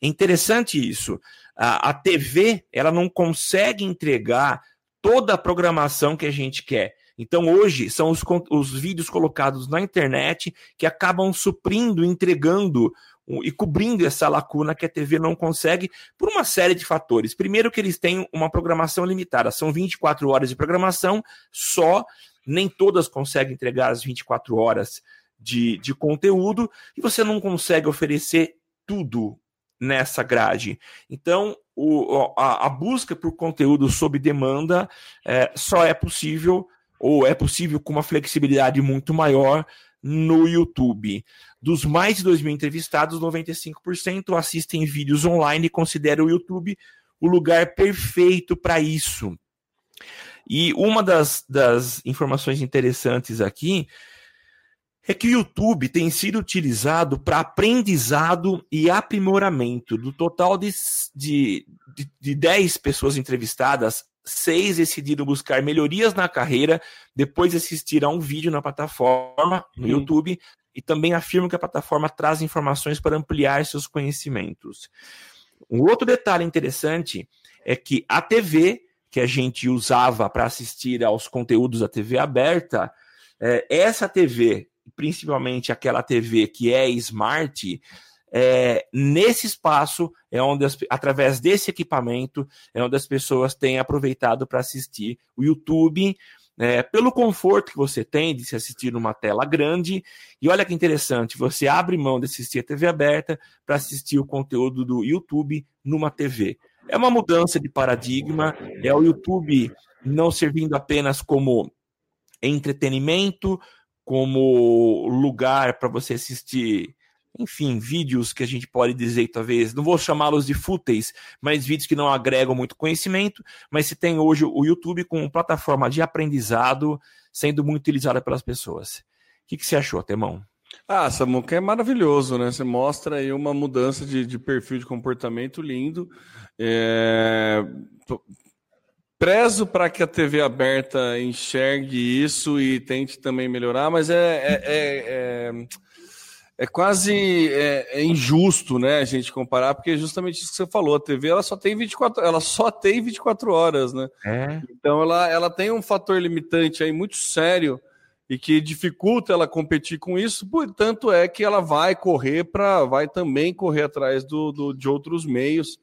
É interessante isso. A, a TV, ela não consegue entregar toda a programação que a gente quer. Então, hoje, são os, os vídeos colocados na internet que acabam suprindo, entregando e cobrindo essa lacuna que a TV não consegue por uma série de fatores. Primeiro, que eles têm uma programação limitada, são 24 horas de programação só, nem todas conseguem entregar as 24 horas de, de conteúdo, e você não consegue oferecer tudo nessa grade. Então, o, a, a busca por conteúdo sob demanda é, só é possível ou é possível com uma flexibilidade muito maior no YouTube. Dos mais de 2 mil entrevistados, 95% assistem vídeos online e consideram o YouTube o lugar perfeito para isso. E uma das, das informações interessantes aqui é que o YouTube tem sido utilizado para aprendizado e aprimoramento. Do total de, de, de 10 pessoas entrevistadas, seis decidiram buscar melhorias na carreira depois de assistir a um vídeo na plataforma, no uhum. YouTube, e também afirmam que a plataforma traz informações para ampliar seus conhecimentos. Um outro detalhe interessante é que a TV que a gente usava para assistir aos conteúdos da TV aberta, é, essa TV, principalmente aquela TV que é smart, é, nesse espaço é onde, as, através desse equipamento, é onde as pessoas têm aproveitado para assistir o YouTube, é, pelo conforto que você tem de se assistir numa tela grande. E olha que interessante, você abre mão de assistir a TV aberta para assistir o conteúdo do YouTube numa TV. É uma mudança de paradigma, é o YouTube não servindo apenas como entretenimento, como lugar para você assistir enfim, vídeos que a gente pode dizer, talvez, não vou chamá-los de fúteis, mas vídeos que não agregam muito conhecimento, mas se tem hoje o YouTube como plataforma de aprendizado sendo muito utilizada pelas pessoas. O que, que você achou, Temão? Ah, Samuca é maravilhoso, né? Você mostra aí uma mudança de, de perfil de comportamento lindo. É... Prezo para que a TV aberta enxergue isso e tente também melhorar, mas é, é, é, é quase é, é, injusto, né, a gente comparar, porque é justamente isso que você falou, a TV ela só tem 24, ela só tem 24 horas, né? É. Então ela, ela tem um fator limitante aí muito sério e que dificulta ela competir com isso, portanto é que ela vai correr para, vai também correr atrás do, do de outros meios,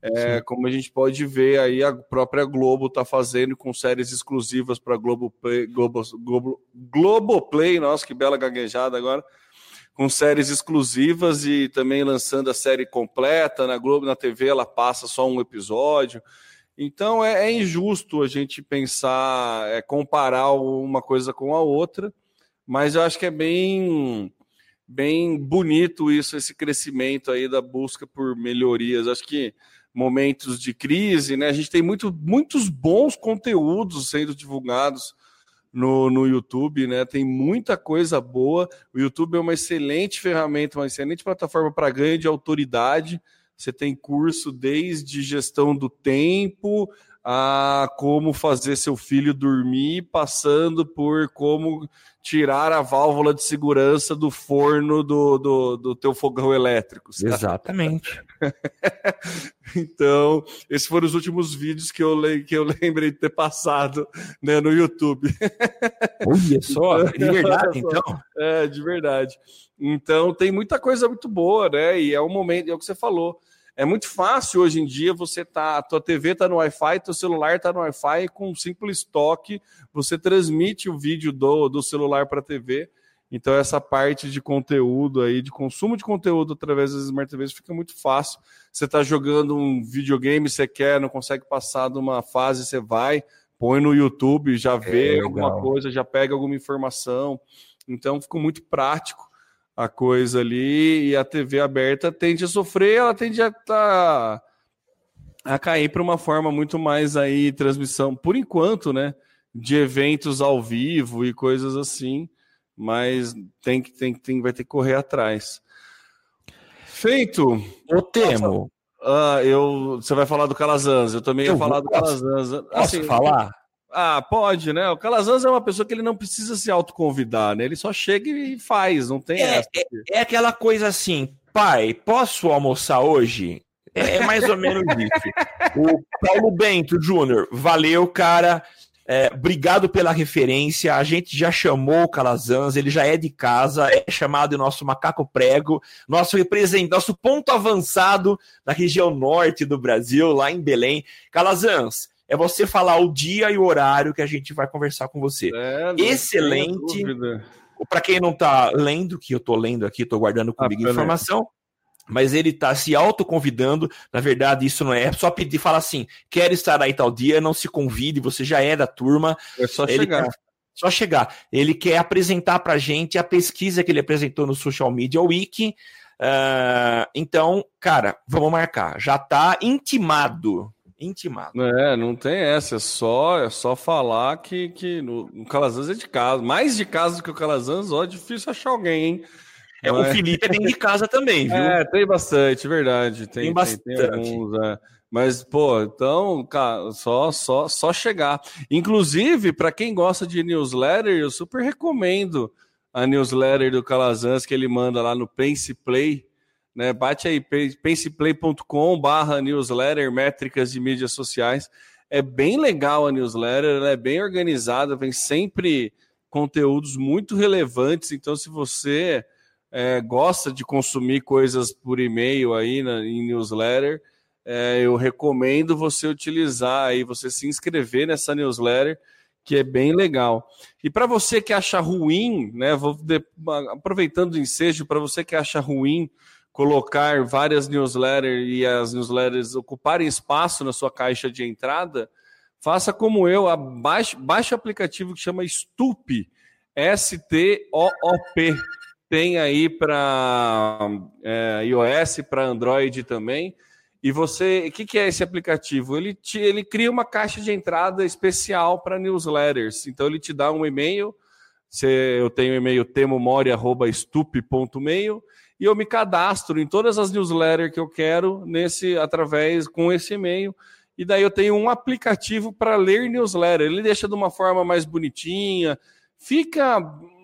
é, como a gente pode ver aí a própria Globo está fazendo com séries exclusivas para Globo Play, Globo, Globo, Globo Play, nossa que bela gaguejada agora com séries exclusivas e também lançando a série completa. Na Globo, na TV, ela passa só um episódio. Então é, é injusto a gente pensar, é, comparar uma coisa com a outra, mas eu acho que é bem, bem bonito isso, esse crescimento aí da busca por melhorias. Acho que momentos de crise, né? A gente tem muito, muitos bons conteúdos sendo divulgados no, no YouTube, né? Tem muita coisa boa. O YouTube é uma excelente ferramenta, uma excelente plataforma para ganho de autoridade. Você tem curso desde gestão do tempo a como fazer seu filho dormir, passando por como tirar a válvula de segurança do forno do, do, do teu fogão elétrico. Sabe? Exatamente. então, esses foram os últimos vídeos que eu, que eu lembrei de ter passado né, no YouTube. Olha só, de verdade, então. É, de verdade. Então, tem muita coisa muito boa, né? E é o momento, é o que você falou é muito fácil hoje em dia você tá, a tua TV está no Wi-Fi, teu celular está no Wi-Fi, com um simples toque você transmite o vídeo do, do celular para a TV. Então essa parte de conteúdo aí, de consumo de conteúdo através das Smart TVs fica muito fácil. Você está jogando um videogame, você quer, não consegue passar de uma fase, você vai, põe no YouTube, já vê é, alguma coisa, já pega alguma informação. Então ficou muito prático a coisa ali e a TV aberta tende a sofrer, ela tende a tá, a cair para uma forma muito mais aí transmissão, por enquanto, né, de eventos ao vivo e coisas assim, mas tem que tem, tem vai ter que correr atrás. Feito. O Temo. Ah, eu, você vai falar do Calazans, eu também eu ia falar do Calazans. Posso assim, falar? Ah, pode, né? O Calazans é uma pessoa que ele não precisa se autoconvidar, né? Ele só chega e faz, não tem é, essa. É, é, aquela coisa assim, pai, posso almoçar hoje? É, é mais ou menos isso. O Paulo Bento Júnior, valeu, cara. É, obrigado pela referência. A gente já chamou o Calazans, ele já é de casa, é chamado nosso macaco prego, nosso representante, nosso ponto avançado da região norte do Brasil, lá em Belém. Calazans, é você falar o dia e o horário que a gente vai conversar com você. É, Excelente. Para quem não está lendo, que eu estou lendo aqui, estou guardando ah, comigo ah, informação, mas ele está se autoconvidando. Na verdade, isso não é, é só pedir, falar assim: quer estar aí tal dia, não se convide, você já é da turma. É só ele chegar. Quer, só chegar. Ele quer apresentar para a gente a pesquisa que ele apresentou no Social Media Week. Uh, então, cara, vamos marcar. Já está intimado intimado. É, não tem essa, é só, é só falar que, que no, no Calazans é de casa. Mais de casa do que o Calazans, ó, é difícil achar alguém, hein? É, o Felipe é bem de casa também, viu? É, tem bastante, verdade. Tem, tem bastante. Tem, tem alguns, é. Mas, pô, então, cara, só, só, só chegar. Inclusive, para quem gosta de newsletter, eu super recomendo a newsletter do Calazans que ele manda lá no Pense Play né? Bate aí penseplay.com barra newsletter, métricas de mídias sociais. É bem legal a newsletter, ela é bem organizada, vem sempre conteúdos muito relevantes. Então, se você é, gosta de consumir coisas por e-mail aí na, em newsletter, é, eu recomendo você utilizar aí, você se inscrever nessa newsletter, que é bem legal. E para você que acha ruim, né? Vou de, aproveitando o ensejo, para você que acha ruim colocar várias newsletters e as newsletters ocuparem espaço na sua caixa de entrada, faça como eu, baixe, o aplicativo que chama Stup, S-T-O-O-P. Tem aí para é, iOS, para Android também. E você, o que, que, é esse aplicativo? Ele, te, ele cria uma caixa de entrada especial para newsletters. Então ele te dá um e-mail. Eu tenho o e-mail temomori@stup.meio e eu me cadastro em todas as newsletters que eu quero nesse através com esse e-mail. E daí eu tenho um aplicativo para ler newsletter. Ele deixa de uma forma mais bonitinha, fica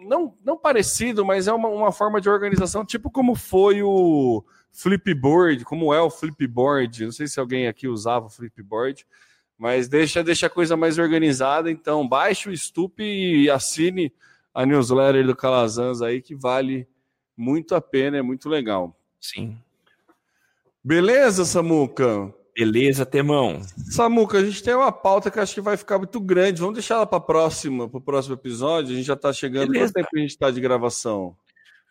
não, não parecido, mas é uma, uma forma de organização, tipo como foi o Flipboard, como é o Flipboard. Não sei se alguém aqui usava o Flipboard, mas deixa, deixa a coisa mais organizada. Então, baixe o Stup e assine a newsletter do Calazans aí, que vale muito a pena, é muito legal. Sim. Beleza, Samuca? Beleza, Temão. Samuca, a gente tem uma pauta que acho que vai ficar muito grande. Vamos deixar ela para próxima, para o próximo episódio. A gente já está chegando. Beleza. Quanto tempo a gente está de gravação?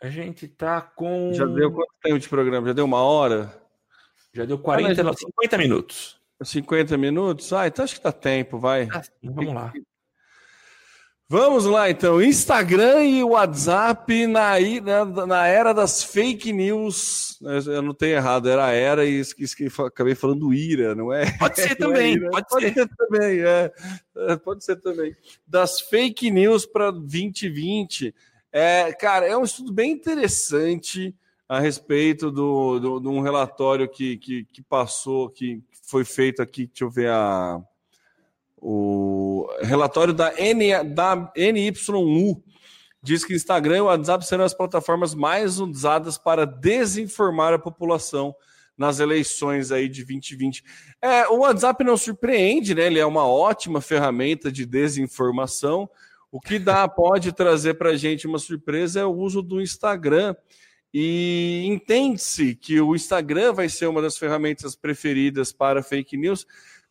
A gente está com. Já deu quanto tempo de programa? Já deu uma hora? Já deu 40, ah, 50 minutos. 50 minutos? Ah, então acho que dá tempo, vai. Ah, vamos lá. Vamos lá, então. Instagram e WhatsApp na, na, na era das fake news. Eu não tenho errado, era a era e esqueci, acabei falando ira, não é? Pode ser também, é pode, pode ser. ser. também, é. é. Pode ser também. Das fake news para 2020. É, cara, é um estudo bem interessante a respeito do, do, de um relatório que, que, que passou, que foi feito aqui. Deixa eu ver a o relatório da, N, da NYU diz que Instagram e WhatsApp serão as plataformas mais usadas para desinformar a população nas eleições aí de 2020. É, o WhatsApp não surpreende, né? Ele é uma ótima ferramenta de desinformação. O que dá pode trazer para a gente uma surpresa é o uso do Instagram. E entende-se que o Instagram vai ser uma das ferramentas preferidas para fake news,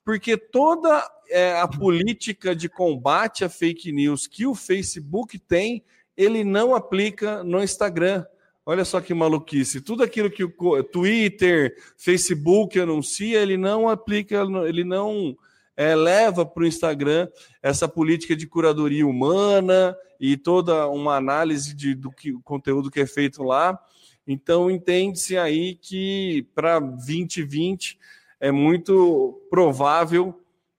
porque toda é, a política de combate a fake news que o Facebook tem, ele não aplica no Instagram. Olha só que maluquice. Tudo aquilo que o Twitter, Facebook anuncia, ele não aplica, ele não é, leva para o Instagram essa política de curadoria humana e toda uma análise de, do que, conteúdo que é feito lá. Então, entende-se aí que para 2020 é muito provável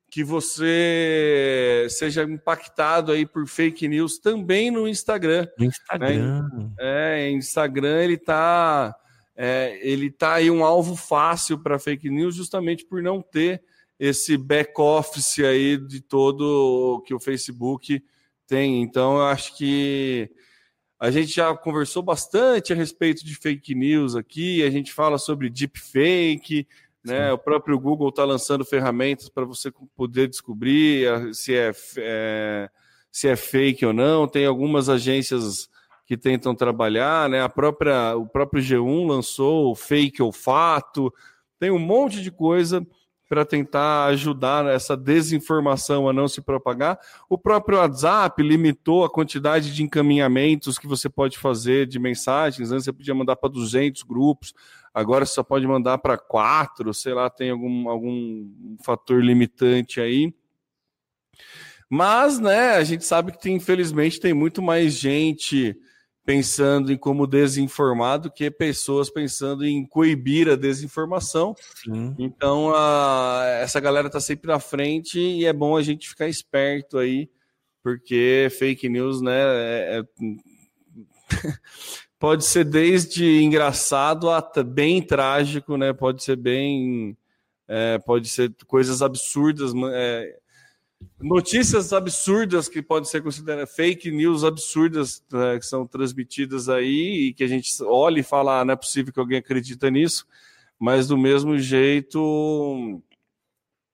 que você seja impactado aí por fake news também no Instagram. No Instagram. Né? É, Instagram ele tá, é, ele tá aí um alvo fácil para fake news justamente por não ter esse back office aí de todo que o Facebook tem. Então eu acho que a gente já conversou bastante a respeito de fake news aqui, a gente fala sobre deepfake, né? O próprio Google está lançando ferramentas para você poder descobrir se é, é, se é fake ou não. Tem algumas agências que tentam trabalhar, né? A própria, o próprio G1 lançou fake ou fato. Tem um monte de coisa para tentar ajudar essa desinformação a não se propagar. O próprio WhatsApp limitou a quantidade de encaminhamentos que você pode fazer de mensagens. Antes você podia mandar para 200 grupos, agora só pode mandar para quatro, sei lá, tem algum, algum fator limitante aí. Mas, né, a gente sabe que tem, infelizmente tem muito mais gente pensando em como desinformar do que pessoas pensando em coibir a desinformação. Sim. Então, a, essa galera está sempre na frente e é bom a gente ficar esperto aí, porque fake news, né, é, é, pode ser desde engraçado até bem trágico, né, pode ser bem... É, pode ser coisas absurdas, é, notícias absurdas que podem ser consideradas fake news absurdas né, que são transmitidas aí e que a gente olha e fala, ah, não é possível que alguém acredita nisso, mas do mesmo jeito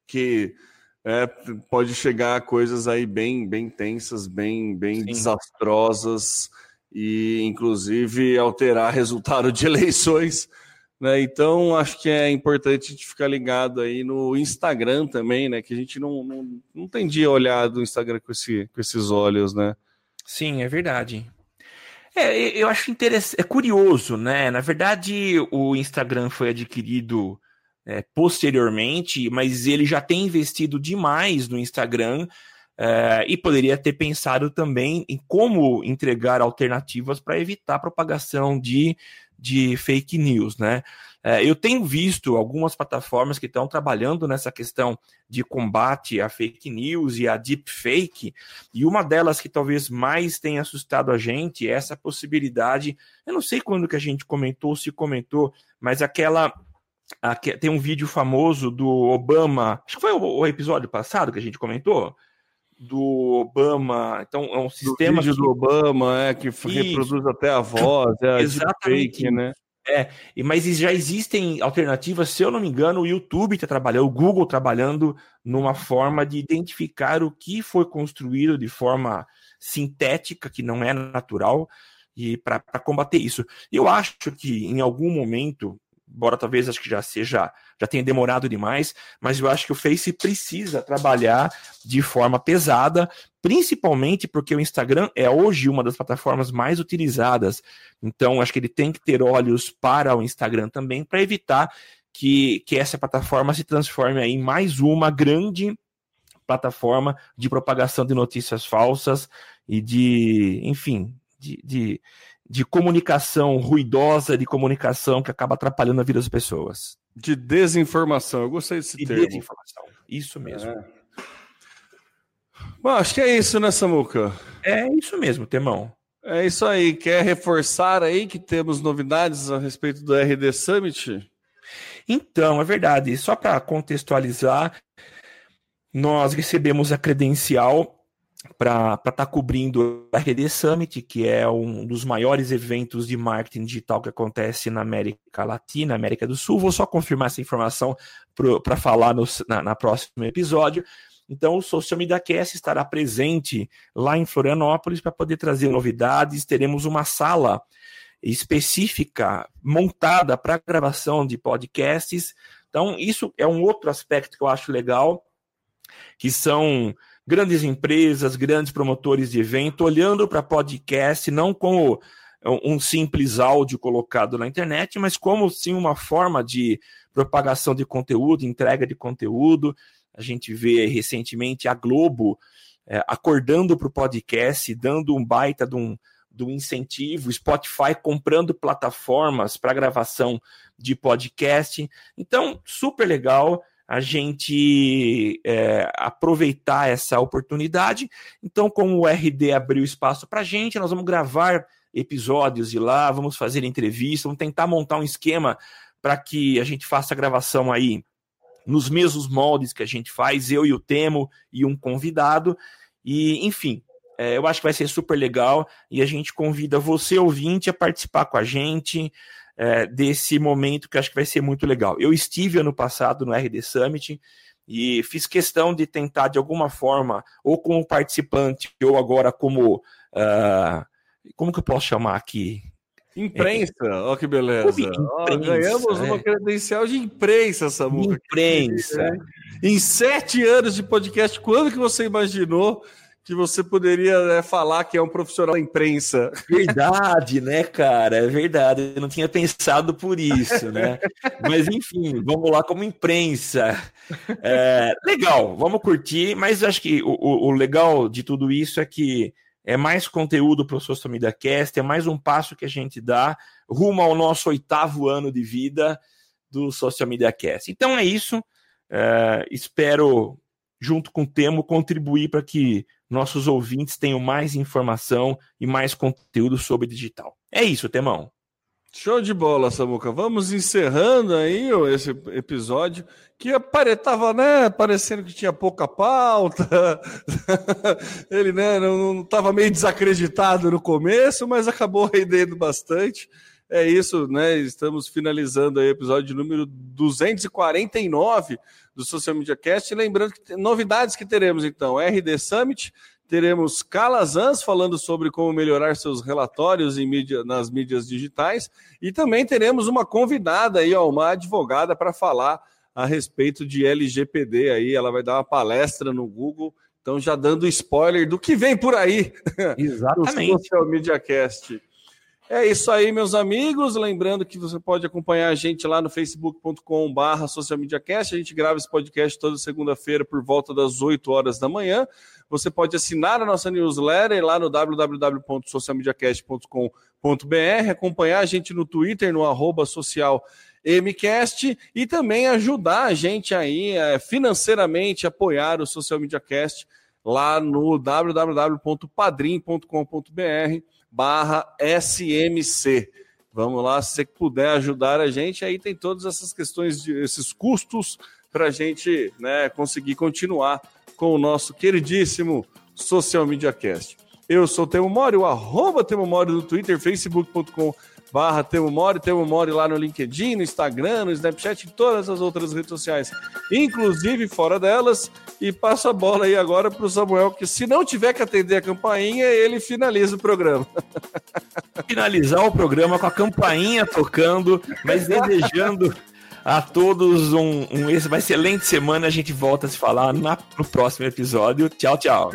que é, pode chegar a coisas aí bem, bem tensas, bem, bem desastrosas e inclusive alterar resultado de eleições né? Então, acho que é importante a gente ficar ligado aí no Instagram também, né? Que a gente não, não, não tendia olhado o Instagram com, esse, com esses olhos, né? Sim, é verdade. É, eu acho interessante, é curioso, né? Na verdade, o Instagram foi adquirido é, posteriormente, mas ele já tem investido demais no Instagram é, e poderia ter pensado também em como entregar alternativas para evitar a propagação de de fake news, né? É, eu tenho visto algumas plataformas que estão trabalhando nessa questão de combate à fake news e à deepfake, e uma delas que talvez mais tenha assustado a gente é essa possibilidade. Eu não sei quando que a gente comentou, se comentou, mas aquela tem um vídeo famoso do Obama, acho que foi o, episódio passado que a gente comentou, do Obama. Então, é um sistema. Do que... do Obama, é, que Isso. reproduz até a voz, é Exatamente. Fake, né? É, mas já existem alternativas, se eu não me engano, o YouTube está trabalhando, o Google trabalhando numa forma de identificar o que foi construído de forma sintética, que não é natural, e para combater isso. Eu acho que em algum momento embora talvez acho que já seja, já tenha demorado demais, mas eu acho que o Face precisa trabalhar de forma pesada, principalmente porque o Instagram é hoje uma das plataformas mais utilizadas. Então, acho que ele tem que ter olhos para o Instagram também, para evitar que, que essa plataforma se transforme em mais uma grande plataforma de propagação de notícias falsas e de, enfim, de, de de comunicação ruidosa, de comunicação que acaba atrapalhando a vida das pessoas. De desinformação, eu gostei desse de termo. Desinformação, isso mesmo. É. Bom, acho que é isso, né, Samuca? É isso mesmo, Temão. É isso aí. Quer reforçar aí que temos novidades a respeito do RD Summit? Então, é verdade. Só para contextualizar, nós recebemos a credencial para estar tá cobrindo a RD Summit, que é um dos maiores eventos de marketing digital que acontece na América Latina, América do Sul. Vou só confirmar essa informação para falar no na, na próximo episódio. Então, o Social Media Cast estará presente lá em Florianópolis para poder trazer novidades. Teremos uma sala específica montada para gravação de podcasts. Então, isso é um outro aspecto que eu acho legal, que são grandes empresas, grandes promotores de evento, olhando para podcast não como um simples áudio colocado na internet, mas como sim uma forma de propagação de conteúdo, entrega de conteúdo. A gente vê recentemente a Globo é, acordando para o podcast, dando um baita de um, de um incentivo, Spotify comprando plataformas para gravação de podcast. Então, super legal a gente é, aproveitar essa oportunidade. Então, como o RD abriu espaço para a gente, nós vamos gravar episódios de lá, vamos fazer entrevistas, vamos tentar montar um esquema para que a gente faça a gravação aí nos mesmos moldes que a gente faz, eu e o Temo e um convidado. E, enfim, é, eu acho que vai ser super legal e a gente convida você, ouvinte, a participar com a gente é, desse momento que acho que vai ser muito legal. Eu estive ano passado no RD Summit e fiz questão de tentar, de alguma forma, ou como participante, ou agora como. Uh, como que eu posso chamar aqui? Imprensa, olha oh, que beleza. Imprensa, ganhamos é. uma credencial de imprensa, Samuca. Imprensa. Em sete anos de podcast, quando que você imaginou que você poderia né, falar que é um profissional da imprensa? Verdade, né, cara? É verdade. Eu não tinha pensado por isso, né? mas enfim, vamos lá como imprensa. É, legal, vamos curtir, mas acho que o, o legal de tudo isso é que é mais conteúdo para o Social Media Cast, é mais um passo que a gente dá rumo ao nosso oitavo ano de vida do Social Media Cast. Então é isso. É, espero, junto com o Temo, contribuir para que nossos ouvintes tenham mais informação e mais conteúdo sobre digital. É isso, Temão. Show de bola, Samuca. Vamos encerrando aí esse episódio que aparentava, né, parecendo que tinha pouca pauta. Ele, né, não estava meio desacreditado no começo, mas acabou rendendo bastante. É isso, né? Estamos finalizando o episódio número 249 do Social Media Cast. Lembrando que novidades que teremos então, RD Summit, teremos Calazans falando sobre como melhorar seus relatórios em mídia, nas mídias digitais e também teremos uma convidada aí, ó, uma advogada para falar a respeito de LGPD aí, ela vai dar uma palestra no Google, então já dando spoiler do que vem por aí. Exatamente. no Social Media Cast. É isso aí, meus amigos. Lembrando que você pode acompanhar a gente lá no facebook.com/barra socialmediacast. A gente grava esse podcast toda segunda-feira por volta das 8 horas da manhã. Você pode assinar a nossa newsletter lá no www.socialmediacast.com.br, acompanhar a gente no Twitter, no arroba social MCast e também ajudar a gente aí é, financeiramente, apoiar o Social Media Cast lá no www.padrim.com.br barra SMC. Vamos lá, se você puder ajudar a gente, aí tem todas essas questões, de, esses custos para a gente né, conseguir continuar com o nosso queridíssimo Social Media Cast. Eu sou o Temo Mori, o arroba Temo Mori no Twitter, facebook.com barra Temo Mori, Temo Mori lá no LinkedIn, no Instagram, no Snapchat e todas as outras redes sociais, inclusive fora delas. E passo a bola aí agora para o Samuel, que se não tiver que atender a campainha, ele finaliza o programa. Finalizar o programa com a campainha tocando, mas desejando a todos um, um, uma excelente semana. A gente volta a se falar na, no próximo episódio. Tchau, tchau.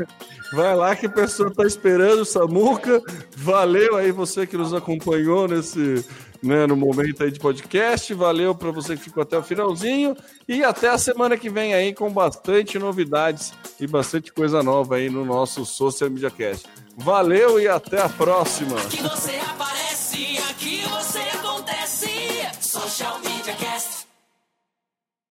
Vai lá que a pessoa está esperando, Samuca. Valeu aí você que nos acompanhou nesse, né, no momento aí de podcast. Valeu para você que ficou até o finalzinho. E até a semana que vem aí com bastante novidades e bastante coisa nova aí no nosso Social Media Cast. Valeu e até a próxima. Aqui você aparece, aqui você acontece. Social Media.